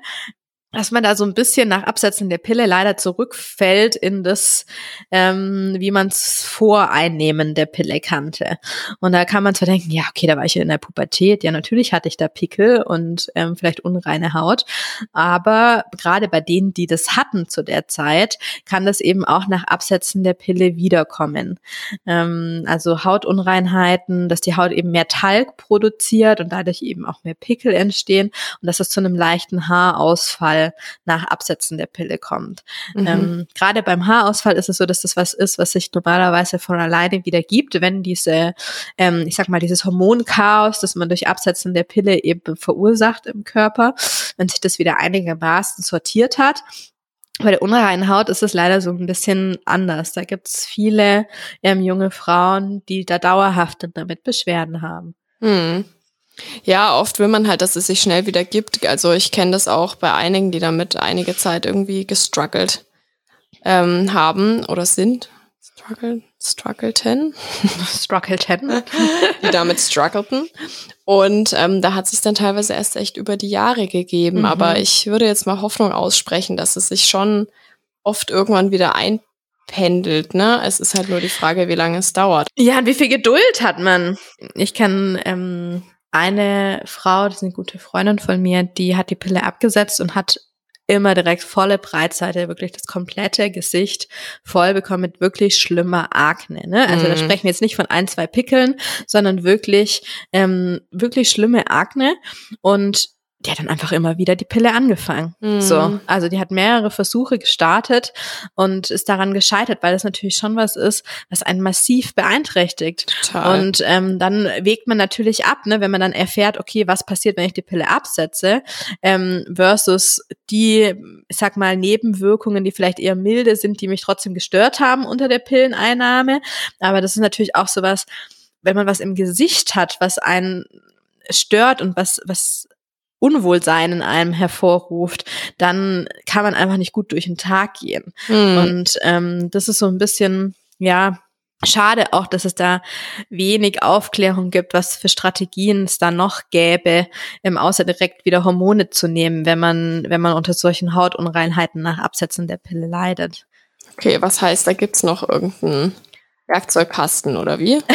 dass man da so ein bisschen nach Absetzen der Pille leider zurückfällt in das, ähm, wie man es vor Einnehmen der Pille kannte. Und da kann man zwar denken, ja, okay, da war ich in der Pubertät, ja, natürlich hatte ich da Pickel und ähm, vielleicht unreine Haut, aber gerade bei denen, die das hatten zu der Zeit, kann das eben auch nach Absetzen der Pille wiederkommen. Ähm, also Hautunreinheiten, dass die Haut eben mehr Talg produziert und dadurch eben auch mehr Pickel entstehen und dass es zu einem leichten Haarausfall nach Absetzen der Pille kommt. Mhm. Ähm, Gerade beim Haarausfall ist es so, dass das was ist, was sich normalerweise von alleine wieder gibt, wenn diese, ähm, ich sag mal, dieses Hormonchaos, das man durch Absetzen der Pille eben verursacht im Körper, wenn sich das wieder einigermaßen sortiert hat. Bei der unreinen Haut ist es leider so ein bisschen anders. Da gibt es viele ähm, junge Frauen, die da dauerhaft damit Beschwerden haben. Hm. Ja, oft will man halt, dass es sich schnell wieder gibt. Also ich kenne das auch bei einigen, die damit einige Zeit irgendwie gestruggelt ähm, haben oder sind. Struggle, struggleten. struggleten. die damit struggleten. Und ähm, da hat sich dann teilweise erst echt über die Jahre gegeben. Mhm. Aber ich würde jetzt mal Hoffnung aussprechen, dass es sich schon oft irgendwann wieder einpendelt. Ne? Es ist halt nur die Frage, wie lange es dauert. Ja, und wie viel Geduld hat man? Ich kann ähm, eine Frau, das ist eine gute Freundin von mir, die hat die Pille abgesetzt und hat immer direkt volle Breitseite, wirklich das komplette Gesicht voll bekommen mit wirklich schlimmer Akne. Ne? Also mhm. da sprechen wir jetzt nicht von ein, zwei Pickeln, sondern wirklich, ähm, wirklich schlimme Akne. Und die hat dann einfach immer wieder die Pille angefangen. Mhm. So, also die hat mehrere Versuche gestartet und ist daran gescheitert, weil das natürlich schon was ist, was einen massiv beeinträchtigt. Total. Und ähm, dann wägt man natürlich ab, ne, wenn man dann erfährt, okay, was passiert, wenn ich die Pille absetze, ähm, versus die, ich sag mal, Nebenwirkungen, die vielleicht eher milde sind, die mich trotzdem gestört haben unter der Pilleneinnahme. Aber das ist natürlich auch sowas, wenn man was im Gesicht hat, was einen stört und was, was Unwohlsein in einem hervorruft, dann kann man einfach nicht gut durch den Tag gehen. Mhm. Und ähm, das ist so ein bisschen, ja, schade auch, dass es da wenig Aufklärung gibt, was für Strategien es da noch gäbe, ähm, außer direkt wieder Hormone zu nehmen, wenn man, wenn man unter solchen Hautunreinheiten nach Absetzen der Pille leidet. Okay, was heißt, da gibt's noch irgendeinen Werkzeugkasten oder wie?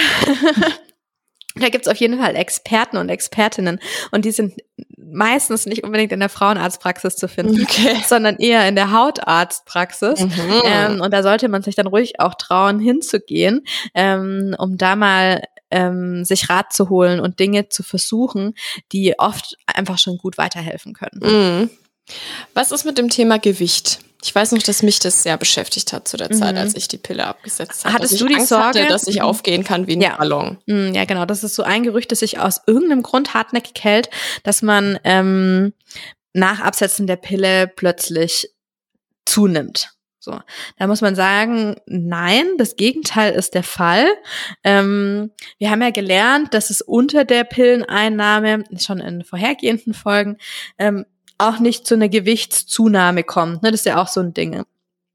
Da gibt's auf jeden Fall Experten und Expertinnen und die sind meistens nicht unbedingt in der Frauenarztpraxis zu finden, okay. sondern eher in der Hautarztpraxis. Mhm. Ähm, und da sollte man sich dann ruhig auch trauen, hinzugehen, ähm, um da mal ähm, sich Rat zu holen und Dinge zu versuchen, die oft einfach schon gut weiterhelfen können. Mhm. Was ist mit dem Thema Gewicht? Ich weiß noch, dass mich das sehr beschäftigt hat zu der Zeit, mhm. als ich die Pille abgesetzt habe. Hattest du die Angst Sorge, hatte, dass ich mhm. aufgehen kann wie ein ja. Ballon? Mhm, ja, genau. Das ist so ein Gerücht, das sich aus irgendeinem Grund hartnäckig hält, dass man ähm, nach Absetzen der Pille plötzlich zunimmt. So, da muss man sagen, nein, das Gegenteil ist der Fall. Ähm, wir haben ja gelernt, dass es unter der Pilleneinnahme, schon in vorhergehenden Folgen, ähm, auch nicht zu einer Gewichtszunahme kommt. Ne? Das ist ja auch so ein Ding.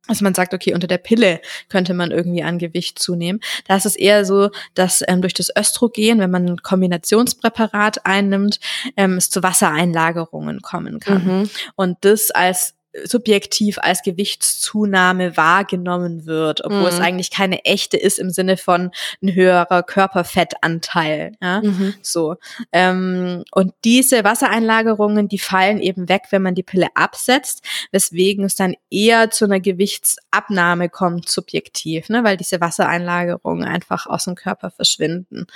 Also man sagt, okay, unter der Pille könnte man irgendwie an Gewicht zunehmen. Da ist es eher so, dass ähm, durch das Östrogen, wenn man ein Kombinationspräparat einnimmt, ähm, es zu Wassereinlagerungen kommen kann. Mhm. Und das als subjektiv als Gewichtszunahme wahrgenommen wird, obwohl mhm. es eigentlich keine echte ist im Sinne von ein höherer Körperfettanteil. Ja? Mhm. So. Ähm, und diese Wassereinlagerungen, die fallen eben weg, wenn man die Pille absetzt, weswegen es dann eher zu einer Gewichtsabnahme kommt, subjektiv, ne? weil diese Wassereinlagerungen einfach aus dem Körper verschwinden.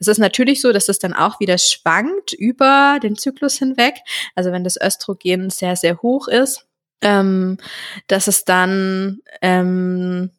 Es ist natürlich so, dass es dann auch wieder schwankt über den Zyklus hinweg. Also wenn das Östrogen sehr, sehr hoch ist, ähm, dass es dann ähm,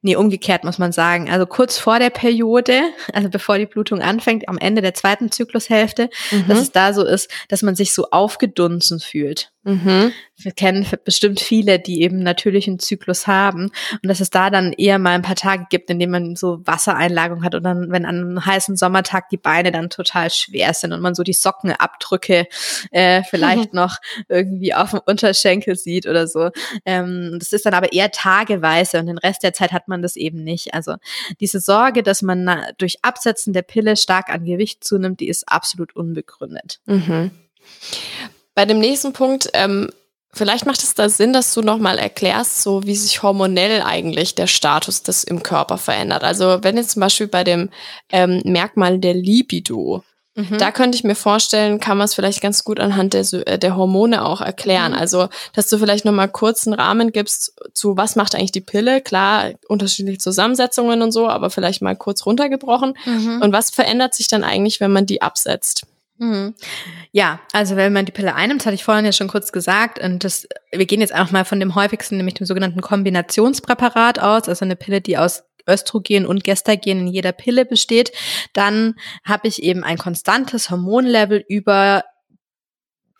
Nee, umgekehrt muss man sagen. Also kurz vor der Periode, also bevor die Blutung anfängt, am Ende der zweiten Zyklushälfte, mhm. dass es da so ist, dass man sich so aufgedunsen fühlt. Mhm. Wir kennen bestimmt viele, die eben natürlichen Zyklus haben und dass es da dann eher mal ein paar Tage gibt, in denen man so Wassereinlagerung hat und dann, wenn an einem heißen Sommertag die Beine dann total schwer sind und man so die Sockenabdrücke äh, vielleicht mhm. noch irgendwie auf dem Unterschenkel sieht oder so. Ähm, das ist dann aber eher tageweise und den Rest der Zeit hat man das eben nicht. Also diese Sorge, dass man durch Absetzen der Pille stark an Gewicht zunimmt, die ist absolut unbegründet. Mhm. Bei dem nächsten Punkt, ähm, vielleicht macht es da Sinn, dass du nochmal erklärst, so wie sich hormonell eigentlich der Status des im Körper verändert. Also wenn jetzt zum Beispiel bei dem ähm, Merkmal der Libido, mhm. da könnte ich mir vorstellen, kann man es vielleicht ganz gut anhand der, äh, der Hormone auch erklären. Mhm. Also, dass du vielleicht nochmal kurz einen Rahmen gibst zu, was macht eigentlich die Pille? Klar, unterschiedliche Zusammensetzungen und so, aber vielleicht mal kurz runtergebrochen. Mhm. Und was verändert sich dann eigentlich, wenn man die absetzt? Mhm. Ja, also wenn man die Pille einnimmt, hatte ich vorhin ja schon kurz gesagt, und das, wir gehen jetzt auch mal von dem häufigsten, nämlich dem sogenannten Kombinationspräparat aus, also eine Pille, die aus Östrogen und Gestagen in jeder Pille besteht, dann habe ich eben ein konstantes Hormonlevel über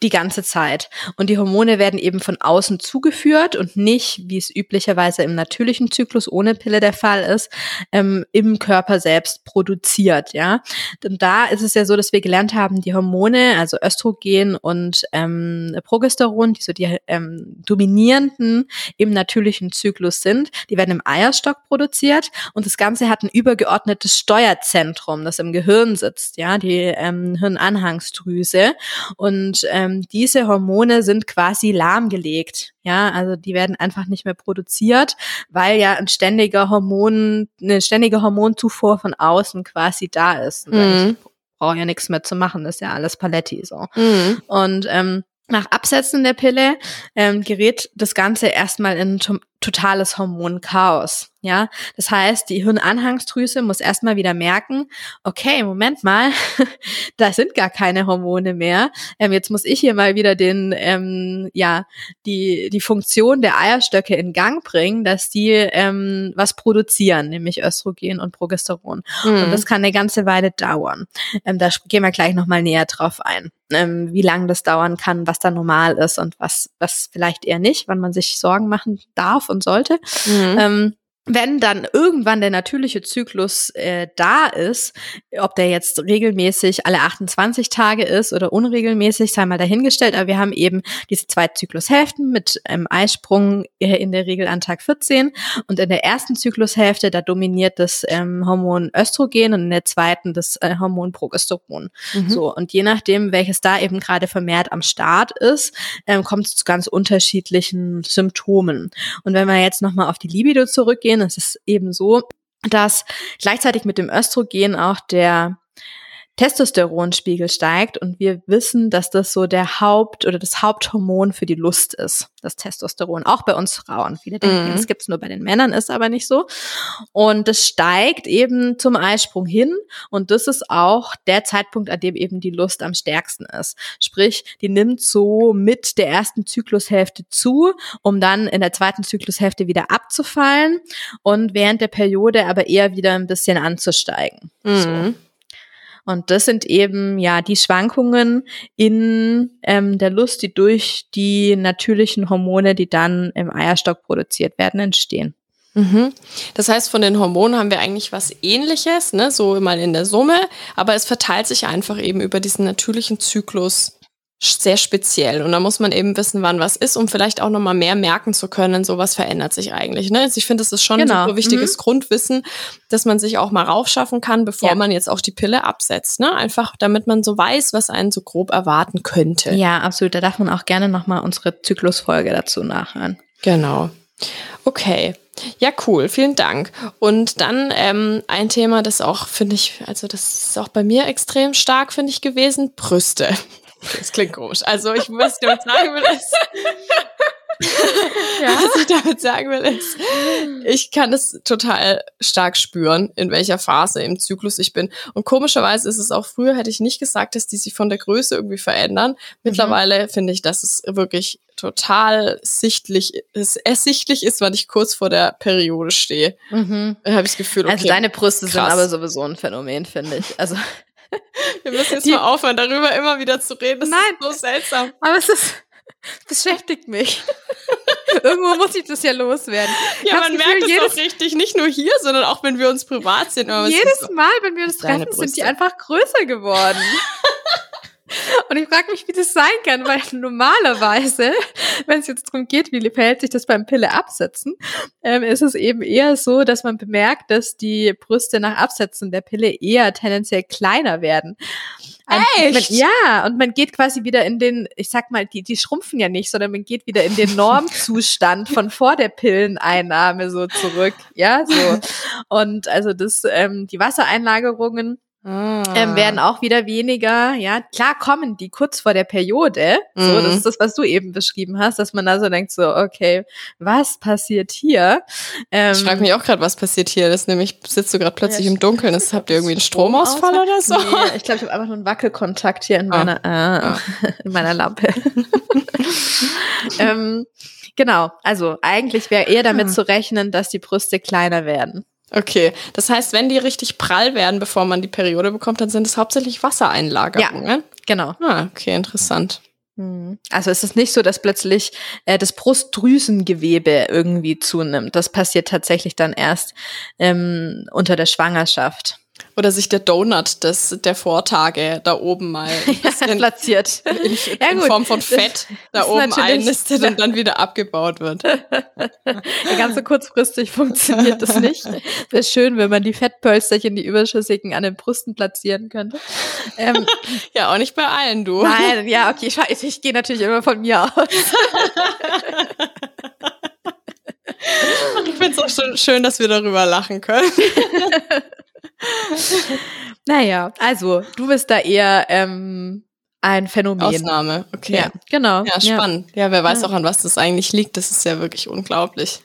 die ganze Zeit. Und die Hormone werden eben von außen zugeführt und nicht, wie es üblicherweise im natürlichen Zyklus ohne Pille der Fall ist, ähm, im Körper selbst produziert. Ja, und da ist es ja so, dass wir gelernt haben, die Hormone, also Östrogen und ähm, Progesteron, die so die ähm, dominierenden im natürlichen Zyklus sind, die werden im Eierstock produziert und das Ganze hat ein übergeordnetes Steuerzentrum, das im Gehirn sitzt. Ja, die ähm, Hirnanhangsdrüse und ähm, ähm, diese Hormone sind quasi lahmgelegt. Ja, also die werden einfach nicht mehr produziert, weil ja ein ständiger Hormon, eine ständige Hormonzufuhr von außen quasi da ist. Mhm. Ich brauche ja nichts mehr zu machen, das ist ja alles Paletti so. Mhm. Und ähm, nach Absetzen der Pille ähm, gerät das Ganze erstmal in totales Hormonchaos. Ja, das heißt, die Hirnanhangsdrüse muss erstmal wieder merken, okay, Moment mal, da sind gar keine Hormone mehr. Ähm, jetzt muss ich hier mal wieder den, ähm, ja, die, die Funktion der Eierstöcke in Gang bringen, dass die ähm, was produzieren, nämlich Östrogen und Progesteron. Mhm. Und das kann eine ganze Weile dauern. Ähm, da gehen wir gleich nochmal näher drauf ein, ähm, wie lange das dauern kann, was da normal ist und was, was vielleicht eher nicht, wann man sich Sorgen machen darf und sollte. Mhm. Ähm, wenn dann irgendwann der natürliche Zyklus äh, da ist, ob der jetzt regelmäßig alle 28 Tage ist oder unregelmäßig, sei mal dahingestellt, aber wir haben eben diese zwei Zyklushälften mit ähm, Eisprung äh, in der Regel an Tag 14 und in der ersten Zyklushälfte, da dominiert das ähm, Hormon Östrogen und in der zweiten das äh, Hormon Progesteron. Mhm. So, und je nachdem, welches da eben gerade vermehrt am Start ist, ähm, kommt es zu ganz unterschiedlichen Symptomen. Und wenn wir jetzt nochmal auf die Libido zurückgehen. Es ist eben so, dass gleichzeitig mit dem Östrogen auch der Testosteronspiegel steigt und wir wissen, dass das so der Haupt- oder das Haupthormon für die Lust ist, das Testosteron, auch bei uns Frauen. Viele denken, mhm. gibt es nur bei den Männern, ist aber nicht so. Und das steigt eben zum Eisprung hin und das ist auch der Zeitpunkt, an dem eben die Lust am stärksten ist. Sprich, die nimmt so mit der ersten Zyklushälfte zu, um dann in der zweiten Zyklushälfte wieder abzufallen und während der Periode aber eher wieder ein bisschen anzusteigen. Mhm. So. Und das sind eben ja die Schwankungen in ähm, der Lust, die durch die natürlichen Hormone, die dann im Eierstock produziert werden, entstehen. Mhm. Das heißt, von den Hormonen haben wir eigentlich was ähnliches, ne? so mal in der Summe, aber es verteilt sich einfach eben über diesen natürlichen Zyklus sehr speziell. Und da muss man eben wissen, wann was ist, um vielleicht auch nochmal mehr merken zu können, so was verändert sich eigentlich. Ne? Also ich finde, das ist schon genau. ein super wichtiges mhm. Grundwissen, dass man sich auch mal raufschaffen kann, bevor ja. man jetzt auch die Pille absetzt. Ne? Einfach, damit man so weiß, was einen so grob erwarten könnte. Ja, absolut. Da darf man auch gerne nochmal unsere Zyklusfolge dazu nachhören. Genau. Okay. Ja, cool, vielen Dank. Und dann ähm, ein Thema, das auch, finde ich, also das ist auch bei mir extrem stark, finde ich, gewesen, Brüste. Das klingt komisch. Also ich was ich damit sagen will ist, ja. was ich damit sagen will ist, ich kann es total stark spüren, in welcher Phase im Zyklus ich bin. Und komischerweise ist es auch früher, hätte ich nicht gesagt, dass die sich von der Größe irgendwie verändern. Mittlerweile mhm. finde ich, dass es wirklich total sichtlich ist, ersichtlich ist, wann ich kurz vor der Periode stehe. Mhm. Da habe ich das Gefühl, also okay, Also deine Brüste krass. sind aber sowieso ein Phänomen, finde ich. Also wir müssen jetzt die, mal aufhören, darüber immer wieder zu reden. Das nein, ist so seltsam. Aber es ist, beschäftigt mich. Irgendwo muss ich das ja loswerden. Ja, man Gefühl, merkt es jedes, auch richtig, nicht nur hier, sondern auch wenn wir uns privat sehen. Jedes so, Mal, wenn wir uns treffen, sind die einfach größer geworden. Und ich frage mich, wie das sein kann, weil normalerweise, wenn es jetzt darum geht, wie verhält sich das beim Pille absetzen, ähm, ist es eben eher so, dass man bemerkt, dass die Brüste nach Absetzen der Pille eher tendenziell kleiner werden. Echt? Man, ja, und man geht quasi wieder in den, ich sag mal, die, die schrumpfen ja nicht, sondern man geht wieder in den Normzustand von vor der Pilleneinnahme so zurück. Ja, so. Und also das, ähm, die Wassereinlagerungen Ah. Ähm, werden auch wieder weniger. Ja, klar kommen die kurz vor der Periode. Mhm. So, das ist das, was du eben beschrieben hast, dass man da so denkt, so, okay, was passiert hier? Ähm, ich frage mich auch gerade, was passiert hier. Das ist nämlich, sitzt du gerade plötzlich ja, im Dunkeln. Das, habt ihr irgendwie einen Stromausfall oder so? Nee, ich glaube, ich habe einfach nur einen Wackelkontakt hier in ah. meiner, ah. äh, in meiner Lampe. ähm, genau, also eigentlich wäre eher damit ah. zu rechnen, dass die Brüste kleiner werden. Okay, das heißt, wenn die richtig prall werden, bevor man die Periode bekommt, dann sind es hauptsächlich Wassereinlagerungen. Ja, genau. Ah, okay, interessant. Mhm. Also es ist nicht so, dass plötzlich äh, das Brustdrüsengewebe irgendwie zunimmt. Das passiert tatsächlich dann erst ähm, unter der Schwangerschaft. Oder sich der Donut des, der Vortage da oben mal platziert. In, ja, in Form von Fett da oben einnistet und dann wieder abgebaut wird. ja, ganz so kurzfristig funktioniert das nicht. Wäre schön, wenn man die Fettpölsterchen, die überschüssigen, an den Brüsten platzieren könnte. Ähm, ja, auch nicht bei allen, du. Nein, ja, okay, ich, ich, ich gehe natürlich immer von mir aus. ich finde es auch schon schön, dass wir darüber lachen können. naja, also du bist da eher ähm, ein Phänomen. Ausnahme, okay. Ja, genau. Ja, spannend. Ja, ja wer weiß ja. auch, an was das eigentlich liegt. Das ist ja wirklich unglaublich.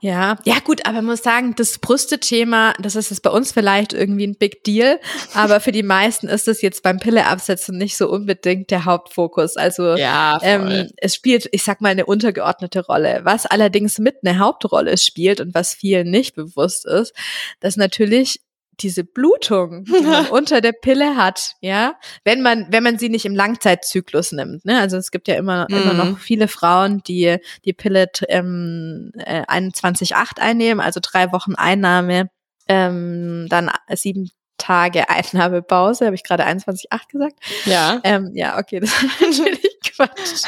Ja, ja gut, aber man muss sagen, das Brüste-Thema, das ist es bei uns vielleicht irgendwie ein Big Deal, aber für die meisten ist es jetzt beim Pilleabsetzen nicht so unbedingt der Hauptfokus. Also Ja, ähm, es spielt, ich sag mal, eine untergeordnete Rolle. Was allerdings mit eine Hauptrolle spielt und was vielen nicht bewusst ist, dass natürlich diese Blutung, die man unter der Pille hat, ja, wenn man, wenn man sie nicht im Langzeitzyklus nimmt, ne, also es gibt ja immer, immer Mhm. noch viele Frauen, die die Pille ähm, äh, 21,8 einnehmen, also drei Wochen Einnahme, ähm, dann sieben Tage Einnahmepause, habe ich gerade 21,8 gesagt? ja. Ähm, ja, okay, das ist natürlich Quatsch.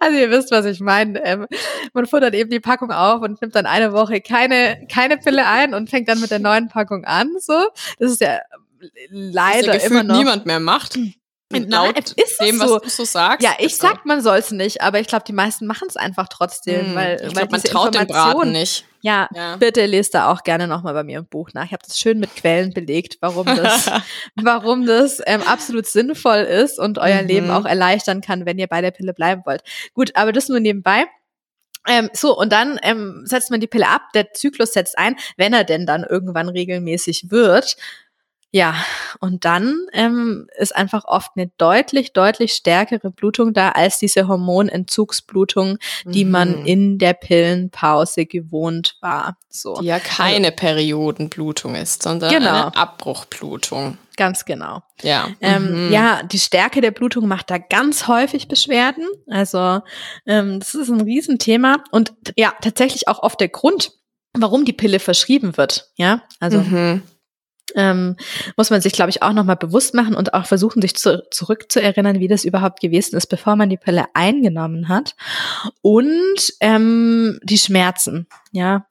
Also ihr wisst, was ich meine. Ähm, man futtert eben die Packung auf und nimmt dann eine Woche keine, keine Pille ein und fängt dann mit der neuen Packung an. So, Das ist ja Was leider ja gefühlt immer noch. niemand mehr macht. Nein, Laut ist dem, so. was du so sagst. Ja, ich sag, man soll es nicht, aber ich glaube, die meisten machen es einfach trotzdem, Hm, weil, ich weil glaube, man traut dem Braten nicht. Ja, Ja. bitte lest da auch gerne nochmal bei mir im Buch nach. Ich habe das schön mit Quellen belegt, warum das, warum das ähm, absolut sinnvoll ist und euer Mhm. Leben auch erleichtern kann, wenn ihr bei der Pille bleiben wollt. Gut, aber das nur nebenbei. Ähm, so, und dann ähm, setzt man die Pille ab, der Zyklus setzt ein, wenn er denn dann irgendwann regelmäßig wird. Ja, und dann ähm, ist einfach oft eine deutlich, deutlich stärkere Blutung da als diese Hormonentzugsblutung, die man Mhm. in der Pillenpause gewohnt war. So, die ja keine Periodenblutung ist, sondern Genau. eine Abbruchblutung. ganz genau. Ja. Ähm, Mhm. Ja, die Stärke der Blutung macht da ganz häufig Beschwerden. Also ähm, das ist ein Riesenthema und ja, tatsächlich auch oft der Grund, warum die Pille verschrieben wird. Ja, also mhm. Ähm, muss man sich, glaube ich, auch nochmal bewusst machen und auch versuchen, sich zu, zurückzuerinnern, wie das überhaupt gewesen ist, bevor man die Pille eingenommen hat. Und ähm, die Schmerzen, ja.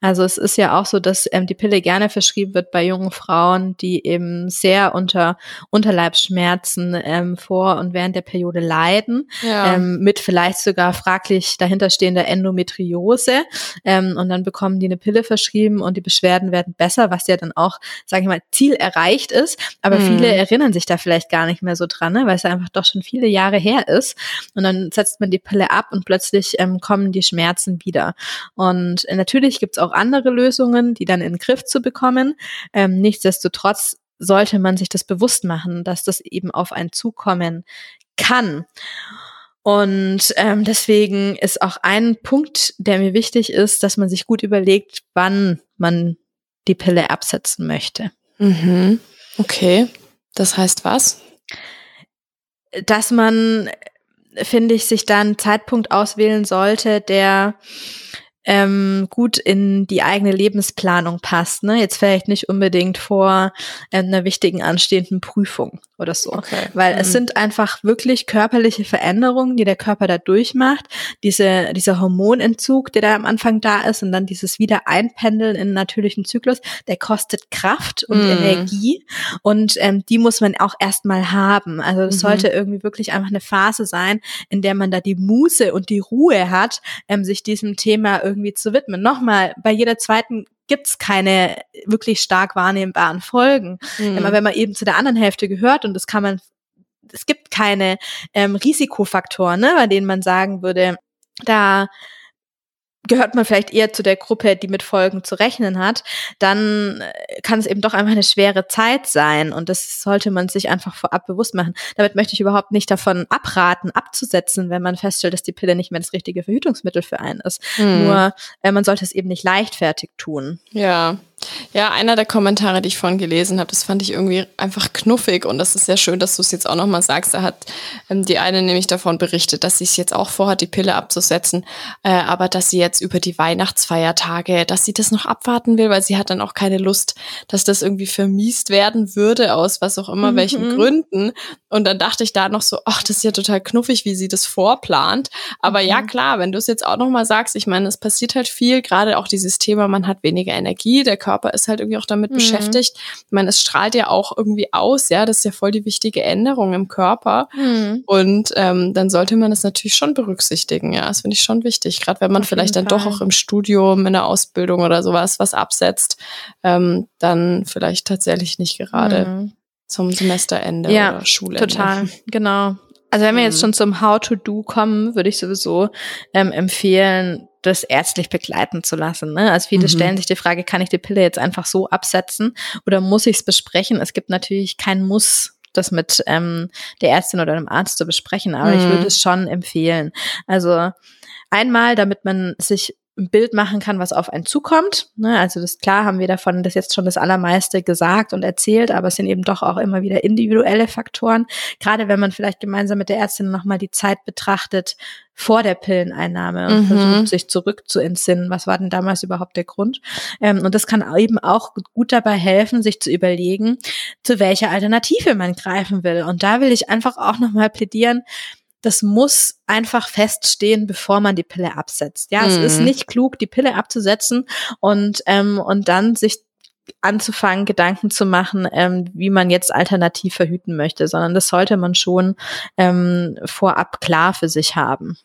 Also es ist ja auch so, dass ähm, die Pille gerne verschrieben wird bei jungen Frauen, die eben sehr unter Unterleibsschmerzen ähm, vor und während der Periode leiden, ja. ähm, mit vielleicht sogar fraglich dahinterstehender Endometriose. Ähm, und dann bekommen die eine Pille verschrieben und die Beschwerden werden besser, was ja dann auch, sage ich mal, Ziel erreicht ist. Aber Mhm. viele erinnern sich da vielleicht gar nicht mehr so dran, ne, weil es ja einfach doch schon viele Jahre her ist. Und dann setzt man die Pille ab und plötzlich ähm, kommen die Schmerzen wieder. Und äh, natürlich gibt es auch andere Lösungen, die dann in den Griff zu bekommen. Ähm, nichtsdestotrotz sollte man sich das bewusst machen, dass das eben auf einen zukommen kann. Und ähm, deswegen ist auch ein Punkt, der mir wichtig ist, dass man sich gut überlegt, wann man die Pille absetzen möchte. Mhm. Okay. Das heißt was? Dass man, finde ich, sich dann einen Zeitpunkt auswählen sollte, der ähm, gut in die eigene Lebensplanung passt. Ne? Jetzt vielleicht nicht unbedingt vor äh, einer wichtigen anstehenden Prüfung oder so. Okay. Weil es Mhm. sind einfach wirklich körperliche Veränderungen, die der Körper da durchmacht. Diese, dieser Hormonentzug, der da am Anfang da ist und dann dieses Wiedereinpendeln in natürlichen Zyklus, der kostet Kraft und Mhm. Energie und ähm, die muss man auch erstmal haben. Also es Mhm. sollte irgendwie wirklich einfach eine Phase sein, in der man da die Muße und die Ruhe hat, ähm, sich diesem Thema irgendwie zu widmen. Nochmal, bei jeder zweiten gibt's keine wirklich stark wahrnehmbaren Folgen. Mhm. Immer wenn man eben zu der anderen Hälfte gehört und das kann man, es gibt keine ähm, Risikofaktoren, ne, bei denen man sagen würde, da gehört man vielleicht eher zu der Gruppe, die mit Folgen zu rechnen hat, dann äh, kann es eben doch einfach eine schwere Zeit sein und das sollte man sich einfach vorab bewusst machen. Damit möchte ich überhaupt nicht davon abraten, abzusetzen, wenn man feststellt, dass die Pille nicht mehr das richtige Verhütungsmittel für einen ist. Mhm. Nur äh, man sollte es eben nicht leichtfertig tun. Ja. Ja, einer der Kommentare, die ich vorhin gelesen habe, das fand ich irgendwie einfach knuffig und das ist sehr schön, dass du es jetzt auch nochmal sagst. Da hat ähm, die eine nämlich davon berichtet, dass sie es jetzt auch vorhat, die Pille abzusetzen, äh, aber dass sie jetzt über die Weihnachtsfeiertage, dass sie das noch abwarten will, weil sie hat dann auch keine Lust, dass das irgendwie vermiest werden würde, aus was auch immer, Mhm. welchen Gründen. Und dann dachte ich da noch so, ach, das ist ja total knuffig, wie sie das vorplant. Aber ja, Mhm. klar, wenn du es jetzt auch nochmal sagst, ich meine, es passiert halt viel, gerade auch dieses Thema, man hat weniger Energie, der Körper ist halt irgendwie auch damit Mhm. beschäftigt. Ich meine, es strahlt ja auch irgendwie aus, ja, das ist ja voll die wichtige Änderung im Körper. Und ähm, dann sollte man das natürlich schon berücksichtigen, ja, das finde ich schon wichtig, gerade wenn man Auf vielleicht dann jeden doch Fall. auch im Studium, in der Ausbildung oder sowas was absetzt, ähm, dann vielleicht tatsächlich nicht gerade Mhm. Zum Semesterende Ja, oder Schulende. Total, genau. Also wenn wir jetzt Mhm. schon zum How to Do kommen, würde ich sowieso ähm, empfehlen, das ärztlich begleiten zu lassen. Ne? Also viele mhm. stellen sich die Frage, kann ich die Pille jetzt einfach so absetzen oder muss ich es besprechen? Es gibt natürlich kein Muss das mit ähm, der Ärztin oder dem Arzt zu besprechen, aber mhm. ich würde es schon empfehlen. Also einmal, damit man sich ein Bild machen kann, was auf einen zukommt. Ne? Also das klar haben wir davon das jetzt schon das Allermeiste gesagt und erzählt, aber es sind eben doch auch immer wieder individuelle Faktoren. Gerade wenn man vielleicht gemeinsam mit der Ärztin nochmal die Zeit betrachtet vor der Pilleneinnahme und mhm. versucht sich zurück zu entsinnen, was war denn damals überhaupt der Grund. Ähm, und das kann eben auch gut dabei helfen, sich zu überlegen, zu welcher Alternative man greifen will. Und da will ich einfach auch nochmal plädieren, das muss einfach feststehen, bevor man die Pille absetzt. Ja, mhm. es ist mhm. nicht klug, die Pille abzusetzen und ähm, und dann sich anzufangen, Gedanken zu machen, ähm, wie man jetzt alternativ verhüten möchte, sondern das sollte man schon ähm, vorab klar für sich haben.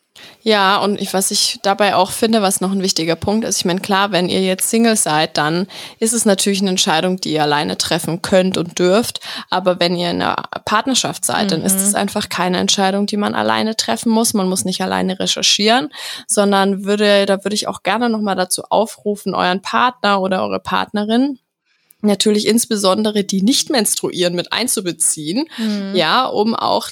Ja, und ich, was ich dabei auch finde, was noch ein wichtiger Punkt ist, ich meine, klar, wenn ihr jetzt Single seid, dann ist es natürlich eine Entscheidung, die ihr alleine treffen könnt und dürft. Aber wenn ihr in einer Partnerschaft seid, mhm. dann ist es mhm. einfach keine Entscheidung, die man alleine treffen muss. Man muss nicht alleine recherchieren, sondern würde, da würde ich auch gerne nochmal dazu aufrufen, euren Partner oder eure Partnerin natürlich insbesondere die nicht menstruieren mit einzubeziehen, mhm. ja, um auch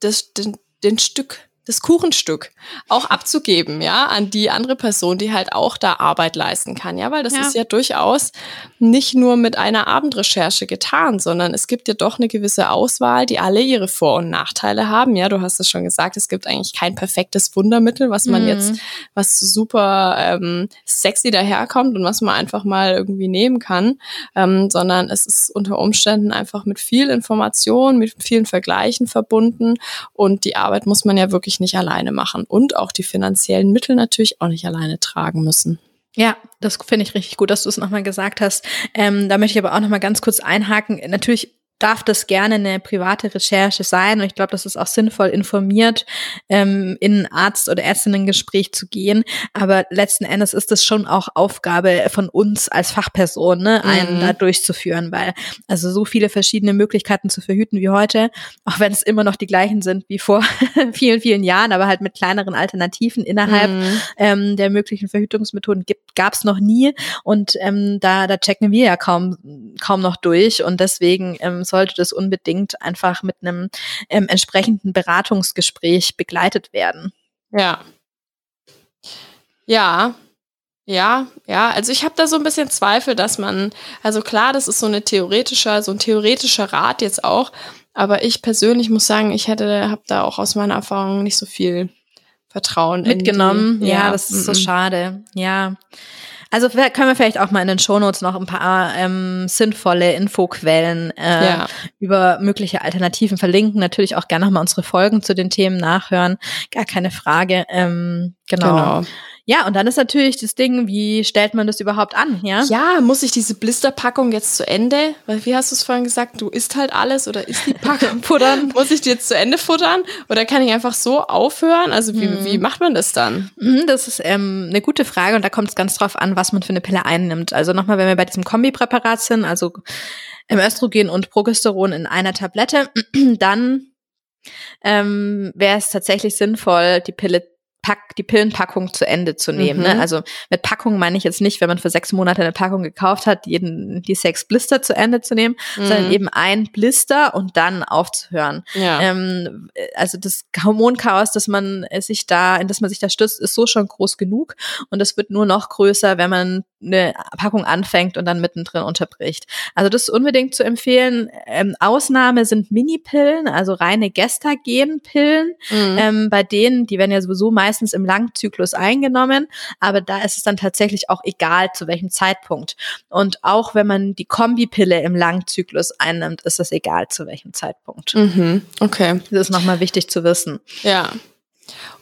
das, den, den Stück das Kuchenstück auch abzugeben, ja, an die andere Person, die halt auch da Arbeit leisten kann, ja, weil das ja. ist ja durchaus nicht nur mit einer Abendrecherche getan, sondern es gibt ja doch eine gewisse Auswahl, die alle ihre Vor- und Nachteile haben, ja, du hast es schon gesagt, es gibt eigentlich kein perfektes Wundermittel, was man mhm. jetzt, was super ähm, sexy daherkommt und was man einfach mal irgendwie nehmen kann, ähm, sondern es ist unter Umständen einfach mit viel Information, mit vielen Vergleichen verbunden und die Arbeit muss man ja wirklich wirklich nicht alleine machen und auch die finanziellen Mittel natürlich auch nicht alleine tragen müssen. Ja, das finde ich richtig gut, dass du es nochmal gesagt hast. Ähm, da möchte ich aber auch nochmal ganz kurz einhaken. Natürlich darf das gerne eine private Recherche sein. Und ich glaube, das ist auch sinnvoll, informiert ähm, in ein Arzt- oder Ärztinnengespräch zu gehen. Aber letzten Endes ist es schon auch Aufgabe von uns als Fachperson, ne, einen mhm. da durchzuführen, weil also so viele verschiedene Möglichkeiten zu verhüten wie heute, auch wenn es immer noch die gleichen sind wie vor vielen, vielen Jahren, aber halt mit kleineren Alternativen innerhalb mhm. ähm, der möglichen Verhütungsmethoden gibt, gab es noch nie. Und ähm, da, da checken wir ja kaum, kaum noch durch. Und deswegen ähm, sollte das unbedingt einfach mit einem ähm, entsprechenden Beratungsgespräch begleitet werden. Ja. Ja, ja, ja, also ich habe da so ein bisschen Zweifel, dass man, also klar, das ist so eine theoretischer, so ein theoretischer Rat jetzt auch, aber ich persönlich muss sagen, ich hätte, habe da auch aus meiner Erfahrung nicht so viel Vertrauen mitgenommen. Die, ja, ja, das ist so schade. Ja. Also können wir vielleicht auch mal in den Shownotes noch ein paar ähm, sinnvolle Infoquellen äh, ja. über mögliche Alternativen verlinken. Natürlich auch gerne nochmal unsere Folgen zu den Themen nachhören. Gar keine Frage. Ähm, genau. genau. Ja, und dann ist natürlich das Ding, wie stellt man das überhaupt an, ja? Ja, muss ich diese Blisterpackung jetzt zu Ende, weil wie hast du es vorhin gesagt, du isst halt alles oder isst die Packung futtern? muss ich die jetzt zu Ende futtern oder kann ich einfach so aufhören? Also wie, hm. wie macht man das dann? Mhm, das ist ähm, eine gute Frage und da kommt es ganz drauf an, was man für eine Pille einnimmt. Also nochmal, wenn wir bei diesem Kombipräparat sind, also im Östrogen und Progesteron in einer Tablette, dann ähm, wäre es tatsächlich sinnvoll, die Pille Pack, die Pillenpackung zu Ende zu nehmen. Ne? Mhm. Ne? Also mit Packung meine ich jetzt nicht, wenn man für sechs Monate eine Packung gekauft hat, jeden, die sechs Blister zu Ende zu nehmen, mhm. sondern eben ein Blister und dann aufzuhören. Ja. Ähm, also das Hormonchaos, dass man sich da, in das man sich da stützt, ist so schon groß genug und es wird nur noch größer, wenn man eine Packung anfängt und dann mittendrin unterbricht. Also das ist unbedingt zu empfehlen. Ähm, Ausnahme sind Minipillen, also reine Gestagenpillen, mhm. ähm, bei denen, die werden ja sowieso meist meistens im Langzyklus eingenommen, aber da ist es dann tatsächlich auch egal, zu welchem Zeitpunkt. Und auch wenn man die Kombipille im Langzyklus einnimmt, ist es egal, zu welchem Zeitpunkt. Mhm, okay. Das ist nochmal wichtig zu wissen. Ja.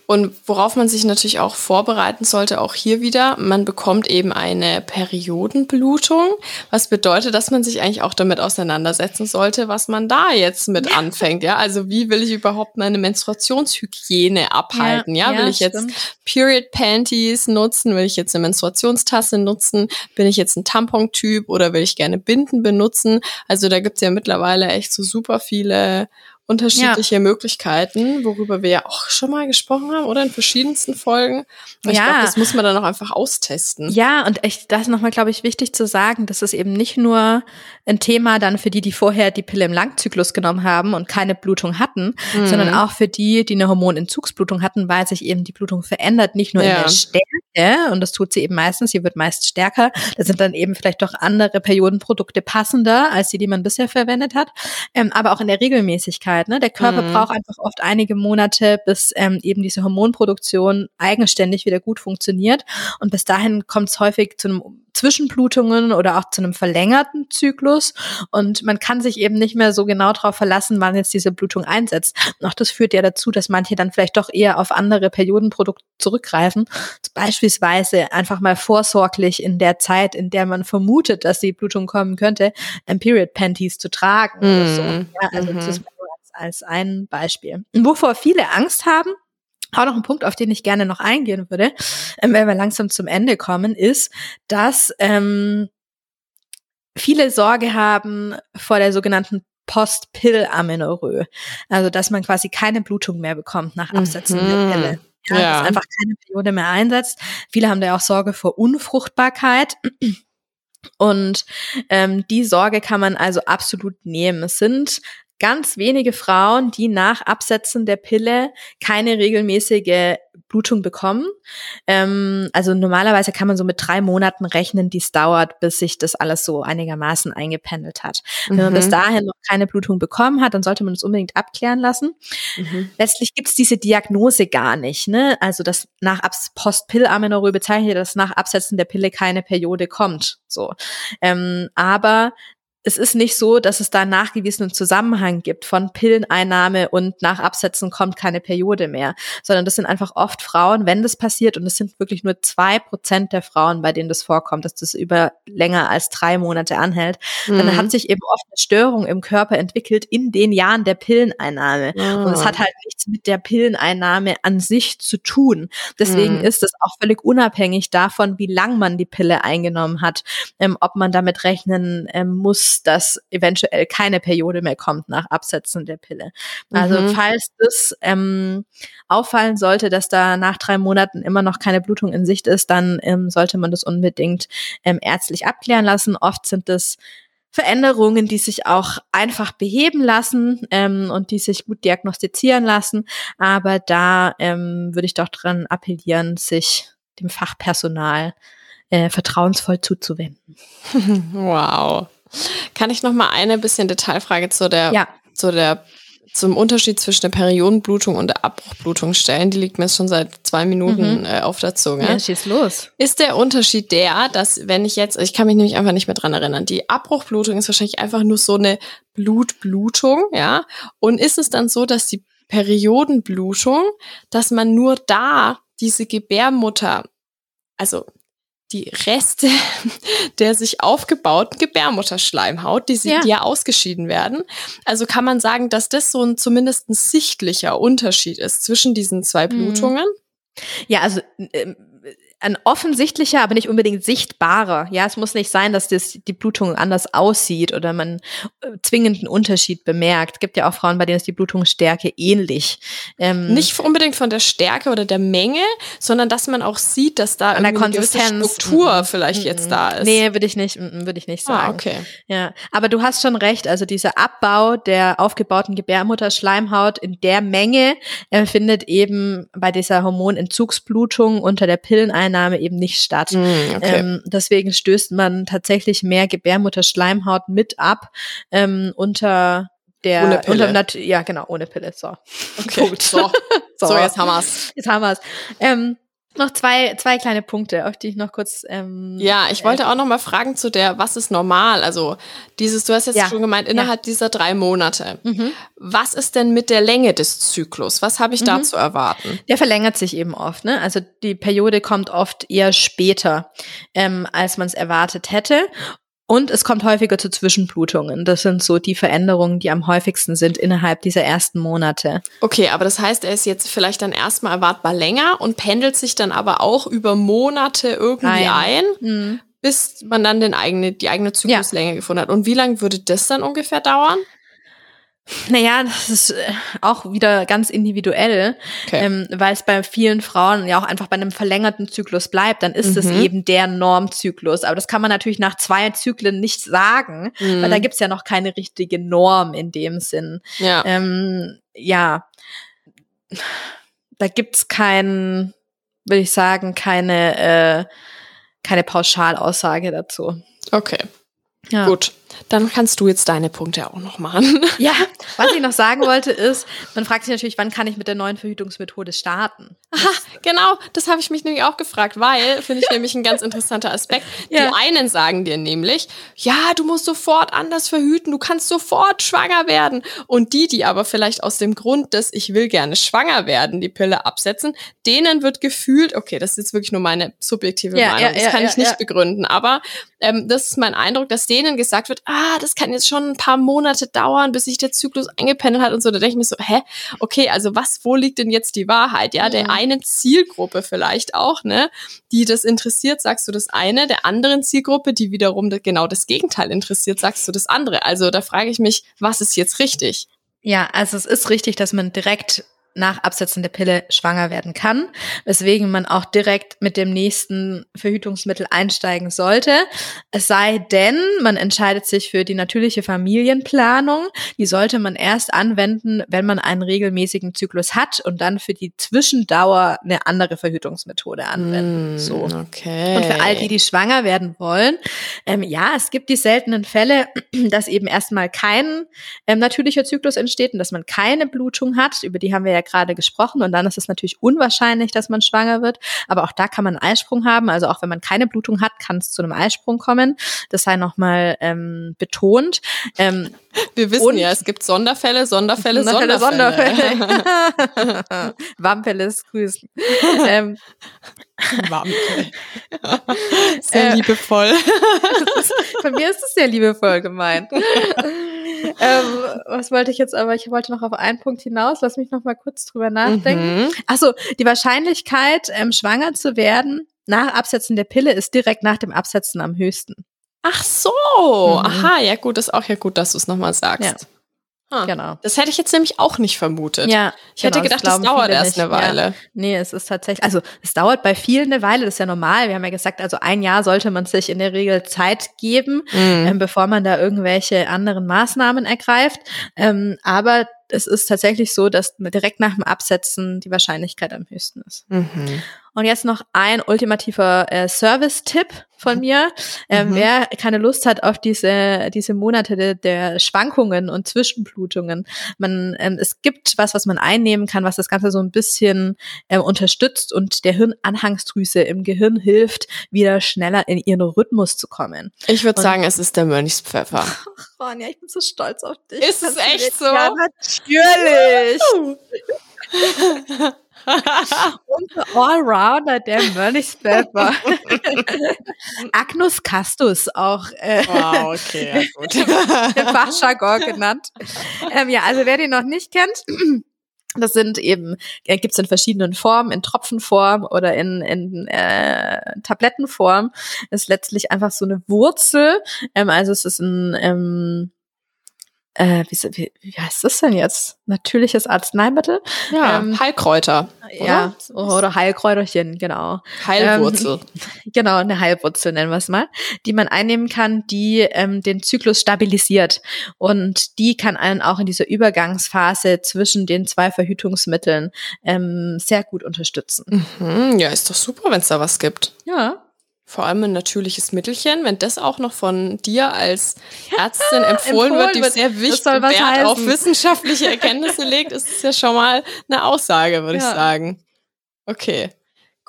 Und worauf man sich natürlich auch vorbereiten sollte, auch hier wieder, man bekommt eben eine Periodenblutung, was bedeutet, dass man sich eigentlich auch damit auseinandersetzen sollte, was man da jetzt mit anfängt. Ja, also wie will ich überhaupt meine Menstruationshygiene abhalten? Ja, ja will ich jetzt stimmt. Period Panties nutzen? Will ich jetzt eine Menstruationstasse nutzen? Bin ich jetzt ein Tampon-Typ oder will ich gerne Binden benutzen? Also da gibt's ja mittlerweile echt so super viele unterschiedliche ja. Möglichkeiten, worüber wir ja auch schon mal gesprochen haben, oder in verschiedensten Folgen. Aber ja. Ich glaube, das muss man dann auch einfach austesten. Ja, und echt, das ist nochmal, glaube ich, wichtig zu sagen, dass es eben nicht nur ein Thema dann für die, die vorher die Pille im Langzyklus genommen haben und keine Blutung hatten, mhm. sondern auch für die, die eine Hormonentzugsblutung hatten, weil sich eben die Blutung verändert, nicht nur ja. in der Stärke, und das tut sie eben meistens, sie wird meist stärker, da sind dann eben vielleicht doch andere Periodenprodukte passender, als die, die man bisher verwendet hat, ähm, aber auch in der Regelmäßigkeit Abhängigkeit. Ne? Der Körper mhm. braucht einfach oft einige Monate, bis ähm, eben diese Hormonproduktion eigenständig wieder gut funktioniert. Und bis dahin kommt es häufig zu einem Zwischenblutungen oder auch zu einem verlängerten Zyklus. Und man kann sich eben nicht mehr so genau darauf verlassen, wann jetzt diese Blutung einsetzt. Und auch das führt ja dazu, dass manche dann vielleicht doch eher auf andere Periodenprodukte zurückgreifen. Beispielsweise einfach mal vorsorglich in der Zeit, in der man vermutet, dass die Blutung kommen könnte, Period Panties zu tragen. Oder so. Mhm. Ja, also mhm. das ist als ein Beispiel. Wovor viele Angst haben, auch noch ein Punkt, auf den ich gerne noch eingehen würde, ähm, wenn wir langsam zum Ende kommen, ist, dass ähm, viele Sorge haben vor der sogenannten Post-Pill-Amenorrhoe. Also, dass man quasi keine Blutung mehr bekommt nach Absetzen mhm. der Pille. Ja, ja. Dass einfach keine Periode mehr einsetzt. Viele haben da auch Sorge vor Unfruchtbarkeit. Und ähm, die Sorge kann man also absolut nehmen. Es sind ganz wenige Frauen, die nach Absetzen der Pille keine regelmäßige Blutung bekommen. Ähm, also normalerweise kann man so mit drei Monaten rechnen, die es dauert, bis sich das alles so einigermaßen eingependelt hat. Mhm. Wenn man bis mhm. dahin noch keine Blutung bekommen hat, dann sollte man es unbedingt abklären lassen. Mhm. Letztlich gibt es diese Diagnose gar nicht. Ne? Also das nach Post-Pill-Amenorrhoe bezeichnet, dass nach Absetzen der Pille keine Periode kommt. So, ähm, aber es ist nicht so, dass es da einen nachgewiesenen Zusammenhang gibt von Pilleneinnahme und nach Absetzen kommt keine Periode mehr, sondern das sind einfach oft Frauen, wenn das passiert, und es sind wirklich nur zwei Prozent der Frauen, bei denen das vorkommt, dass das über länger als drei Monate anhält, mhm. dann hat sich eben oft eine Störung im Körper entwickelt in den Jahren der Pilleneinnahme. Mhm. Und es hat halt nichts mit der Pilleneinnahme an sich zu tun. Deswegen mhm. ist es auch völlig unabhängig davon, wie lang man die Pille eingenommen hat, ähm, ob man damit rechnen ähm, muss, dass eventuell keine Periode mehr kommt nach Absetzen der Pille. Also mhm. falls das ähm, auffallen sollte, dass da nach drei Monaten immer noch keine Blutung in Sicht ist, dann ähm, sollte man das unbedingt ähm, ärztlich abklären lassen. Oft sind das Veränderungen, die sich auch einfach beheben lassen ähm, und die sich gut diagnostizieren lassen. Aber da ähm, würde ich doch dran appellieren, sich dem Fachpersonal äh, vertrauensvoll zuzuwenden. Wow. Kann ich noch mal eine bisschen Detailfrage zu der, ja. zu der zum Unterschied zwischen der Periodenblutung und der Abbruchblutung stellen. Die liegt mir schon seit zwei Minuten mhm. äh, auf der Zunge. Ja, schieß los. Ist der Unterschied der, dass wenn ich jetzt, ich kann mich nämlich einfach nicht mehr dran erinnern, die Abbruchblutung ist wahrscheinlich einfach nur so eine Blutblutung, ja? Und ist es dann so, dass die Periodenblutung, dass man nur da diese Gebärmutter, also die Reste der sich aufgebauten Gebärmutterschleimhaut, die, sie, ja. die ja ausgeschieden werden. Also kann man sagen, dass das so ein zumindest ein sichtlicher Unterschied ist zwischen diesen zwei mhm. Blutungen. Ja, also äh, ein offensichtlicher, aber nicht unbedingt sichtbarer. Ja, es muss nicht sein, dass das, die Blutung anders aussieht oder man äh, zwingend einen Unterschied bemerkt. Es gibt ja auch Frauen, bei denen ist die Blutungsstärke ähnlich. Ähm, nicht unbedingt von der Stärke oder der Menge, sondern dass man auch sieht, dass da eine gewisse Struktur mm, vielleicht mm, jetzt da ist. Nee, würde ich nicht, mm, würde ich nicht sagen. Ah, okay. Ja, aber du hast schon recht. Also dieser Abbau der aufgebauten Gebärmutterschleimhaut in der Menge äh, findet eben bei dieser Hormonentzugsblutung unter der Pilleneinnahme Einnahme eben nicht statt. Mm, okay. ähm, deswegen stößt man tatsächlich mehr Gebärmutterschleimhaut mit ab ähm, unter der ohne Pille. Unter, ja, genau, ohne Pille. So. Okay. Punkt. So. so. so, jetzt haben wir's. Jetzt haben wir's. Ähm, noch zwei, zwei kleine Punkte, auf die ich noch kurz. Ähm, ja, ich wollte äh, auch noch mal fragen zu der, was ist normal? Also dieses, du hast jetzt ja, schon gemeint, innerhalb ja. dieser drei Monate. Mhm. Was ist denn mit der Länge des Zyklus? Was habe ich mhm. da zu erwarten? Der verlängert sich eben oft. Ne? Also die Periode kommt oft eher später, ähm, als man es erwartet hätte. Und es kommt häufiger zu Zwischenblutungen. Das sind so die Veränderungen, die am häufigsten sind innerhalb dieser ersten Monate. Okay, aber das heißt, er ist jetzt vielleicht dann erstmal erwartbar länger und pendelt sich dann aber auch über Monate irgendwie ein, ein mhm. bis man dann den eigene, die eigene Zykluslänge ja. gefunden hat. Und wie lange würde das dann ungefähr dauern? Naja, das ist äh, auch wieder ganz individuell, Okay. ähm, weil es bei vielen Frauen ja auch einfach bei einem verlängerten Zyklus bleibt, dann ist es Mhm. eben der Normzyklus. Aber das kann man natürlich nach zwei Zyklen nicht sagen, weil da Mhm. gibt's ja noch keine richtige Norm in dem Sinn. ja. Ähm, ja, da gibt's kein, will ich sagen, keine, äh, keine Pauschalaussage dazu. Okay. Ja. Gut. Dann kannst du jetzt deine Punkte auch noch machen. Ja, was ich noch sagen wollte ist, man fragt sich natürlich, wann kann ich mit der neuen Verhütungsmethode starten? Aha, genau, das habe ich mich nämlich auch gefragt, weil, finde ich nämlich ein ganz interessanter Aspekt. Ja. Die einen sagen dir nämlich, ja, du musst sofort anders verhüten, du kannst sofort schwanger werden. Und die, die aber vielleicht aus dem Grund des, ich will gerne schwanger werden, die Pille absetzen, denen wird gefühlt, okay, das ist jetzt wirklich nur meine subjektive Ja, Meinung, ja, das kann ich nicht begründen, aber ähm, das ist mein Eindruck, dass denen gesagt wird, ah, das kann jetzt schon ein paar Monate dauern, bis sich der Zyklus eingependelt hat und so. Da denke ich mir so, hä, okay, also was, wo liegt denn jetzt die Wahrheit? Ja, der Mhm. einen Zielgruppe vielleicht auch, ne, die das interessiert, sagst du das eine, der anderen Zielgruppe, die wiederum genau das Gegenteil interessiert, sagst du das andere. Also da frage ich mich, was ist jetzt richtig? Ja, also es ist richtig, dass man direkt nach Absetzen der Pille schwanger werden kann, weswegen man auch direkt mit dem nächsten Verhütungsmittel einsteigen sollte. Es sei denn, man entscheidet sich für die natürliche Familienplanung. Die sollte man erst anwenden, wenn man einen regelmäßigen Zyklus hat und dann für die Zwischendauer eine andere Verhütungsmethode anwenden. So. Hm, Okay. Und für all die, die schwanger werden wollen, ähm, ja, es gibt die seltenen Fälle, dass eben erstmal kein ähm, natürlicher Zyklus entsteht und dass man keine Blutung hat. Über die haben wir ja gerade gesprochen. Und dann ist es natürlich unwahrscheinlich, dass man schwanger wird. Aber auch da kann man einen Eisprung haben. Also auch wenn man keine Blutung hat, kann es zu einem Eisprung kommen. Das sei nochmal ähm, betont. Ähm, Wir wissen ja, es gibt Sonderfälle, Sonderfälle, Sonderfälle, Sonderfälle. Sonderfälle. Wampeles grüßen. ähm, Wampel. Sehr Äh, liebevoll. Von mir ist es sehr liebevoll gemeint. Ähm, was wollte ich jetzt aber? Ich wollte noch auf einen Punkt hinaus. Lass mich noch mal kurz drüber nachdenken. Mhm. Achso, die Wahrscheinlichkeit, ähm, schwanger zu werden nach Absetzen der Pille ist direkt nach dem Absetzen am höchsten. Ach so. Mhm. Aha, ja gut, ist auch ja gut, dass du es nochmal sagst. Ja. Ah, Genau. Das hätte ich jetzt nämlich auch nicht vermutet. Ja, Ich hätte genau, gedacht, das glauben dauert erst nicht. eine Weile. Ja. Nee, es ist tatsächlich, also es dauert bei vielen eine Weile, das ist ja normal. Wir haben ja gesagt, also ein Jahr sollte man sich in der Regel Zeit geben, Mhm. ähm, bevor man da irgendwelche anderen Maßnahmen ergreift. Ähm, aber es ist tatsächlich so, dass direkt nach dem Absetzen die Wahrscheinlichkeit am höchsten ist. Mhm. Und jetzt noch ein ultimativer äh, Service-Tipp von mir. Ähm, Mhm. Wer keine Lust hat auf diese, diese Monate de, der Schwankungen und Zwischenblutungen, man, ähm, es gibt was, was man einnehmen kann, was das Ganze so ein bisschen ähm, unterstützt und der Hirnanhangsdrüse im Gehirn hilft, wieder schneller in ihren Rhythmus zu kommen. Ich würde sagen, es ist der Mönchspfeffer. Ach, Ronja, ich bin so stolz auf dich. Ist es echt so? Ja, natürlich. Unser Allrounder, der Mönchspfeffer. Agnus Castus, auch äh, wow, okay, ja gut. Fachjargon genannt. Ähm, ja, also wer den noch nicht kennt, das sind eben, äh, gibt's in verschiedenen Formen, in Tropfenform oder in, in äh, Tablettenform. Ist letztlich einfach so eine Wurzel. Ähm, also es ist ein ähm, äh, wie, wie, wie heißt das denn jetzt? Natürliches Arzneimittel? ja, Ähm, Heilkräuter. Ja, oder Heilkräuterchen, genau. Heilwurzel. Genau, eine Heilwurzel nennen wir es mal, die man einnehmen kann, die ähm, den Zyklus stabilisiert. Und die kann einen auch in dieser Übergangsphase zwischen den zwei Verhütungsmitteln ähm, sehr gut unterstützen. Mhm, ja, ist doch super, wenn es da was gibt. Ja. Vor allem ein natürliches Mittelchen, wenn das auch noch von dir als Ärztin empfohlen, empfohlen wird, die wird. sehr wichtig Wert auf heißen. wissenschaftliche Erkenntnisse legt, ist es ja schon mal eine Aussage, würde ich Ja. sagen. Okay.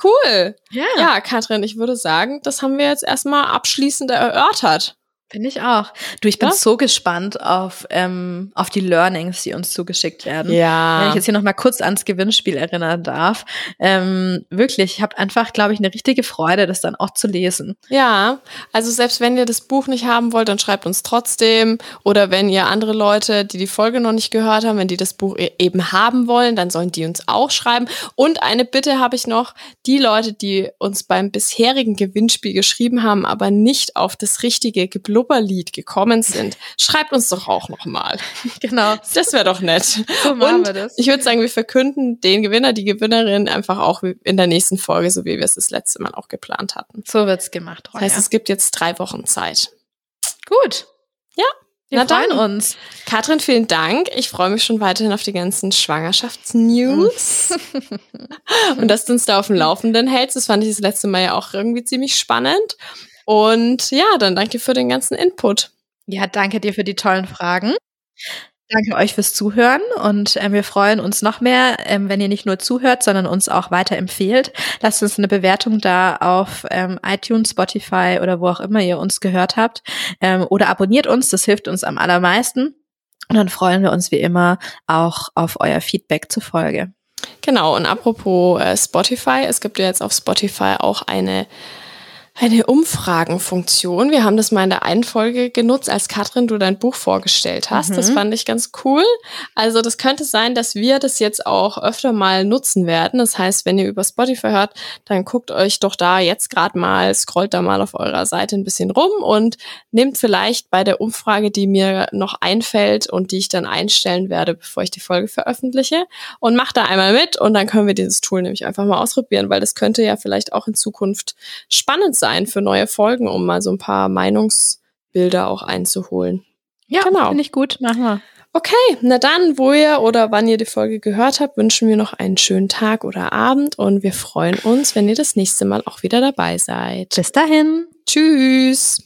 Cool. Ja, Ja, Katrin, ich würde sagen, das haben wir jetzt erstmal abschließend erörtert. Finde ich auch. Du, ich bin Ja? so gespannt auf, ähm, auf die Learnings, die uns zugeschickt werden. Wenn Ja. ich jetzt hier noch mal kurz ans Gewinnspiel erinnern darf. Ähm, wirklich, ich habe einfach, glaube ich, eine richtige Freude, das dann auch zu lesen. Ja, also selbst wenn ihr das Buch nicht haben wollt, dann schreibt uns trotzdem. Oder wenn ihr andere Leute, die die Folge noch nicht gehört haben, wenn die das Buch e- eben haben wollen, dann sollen die uns auch schreiben. Und eine Bitte habe ich noch, die Leute, die uns beim bisherigen Gewinnspiel geschrieben haben, aber nicht auf das richtige geblutete Blubberlied gekommen sind, schreibt uns doch auch nochmal. Genau. Das wäre doch nett. So machen Und wir das. ich würde sagen, wir verkünden den Gewinner, die Gewinnerin einfach auch in der nächsten Folge, so wie wir es das letzte Mal auch geplant hatten. So wird's gemacht, Das Ronja. heißt, es gibt jetzt drei Wochen Zeit. Gut. Ja. Wir Na freuen dann. uns. Katrin, vielen Dank. Ich freue mich schon weiterhin auf die ganzen Schwangerschaftsnews. und dass du uns da auf dem Laufenden hältst. Das fand ich das letzte Mal ja auch irgendwie ziemlich spannend. Und ja, dann danke für den ganzen Input. Ja, danke dir für die tollen Fragen. Danke euch fürs Zuhören und ähm, wir freuen uns noch mehr, ähm, wenn ihr nicht nur zuhört, sondern uns auch weiterempfehlt. Lasst uns eine Bewertung da auf ähm, iTunes, Spotify oder wo auch immer ihr uns gehört habt. Ähm, oder abonniert uns, das hilft uns am allermeisten. Und dann freuen wir uns wie immer auch auf euer Feedback zur Folge. Genau, und apropos äh, Spotify, es gibt ja jetzt auf Spotify auch eine eine Umfragenfunktion. Wir haben das mal in der einen Folge genutzt, als Katrin du dein Buch vorgestellt hast. Mhm. Das fand ich ganz cool. Also das könnte sein, dass wir das jetzt auch öfter mal nutzen werden. Das heißt, wenn ihr über Spotify hört, dann guckt euch doch da jetzt gerade mal, scrollt da mal auf eurer Seite ein bisschen rum und nehmt vielleicht bei der Umfrage, die mir noch einfällt und die ich dann einstellen werde, bevor ich die Folge veröffentliche, und macht da einmal mit und dann können wir dieses Tool nämlich einfach mal ausprobieren, weil das könnte ja vielleicht auch in Zukunft spannend sein für neue Folgen, um mal so ein paar Meinungsbilder auch einzuholen. Ja, Genau. finde ich gut. Machen wir. Okay, na dann, wo ihr oder wann ihr die Folge gehört habt, wünschen wir noch einen schönen Tag oder Abend und wir freuen uns, wenn ihr das nächste Mal auch wieder dabei seid. Bis dahin. Tschüss!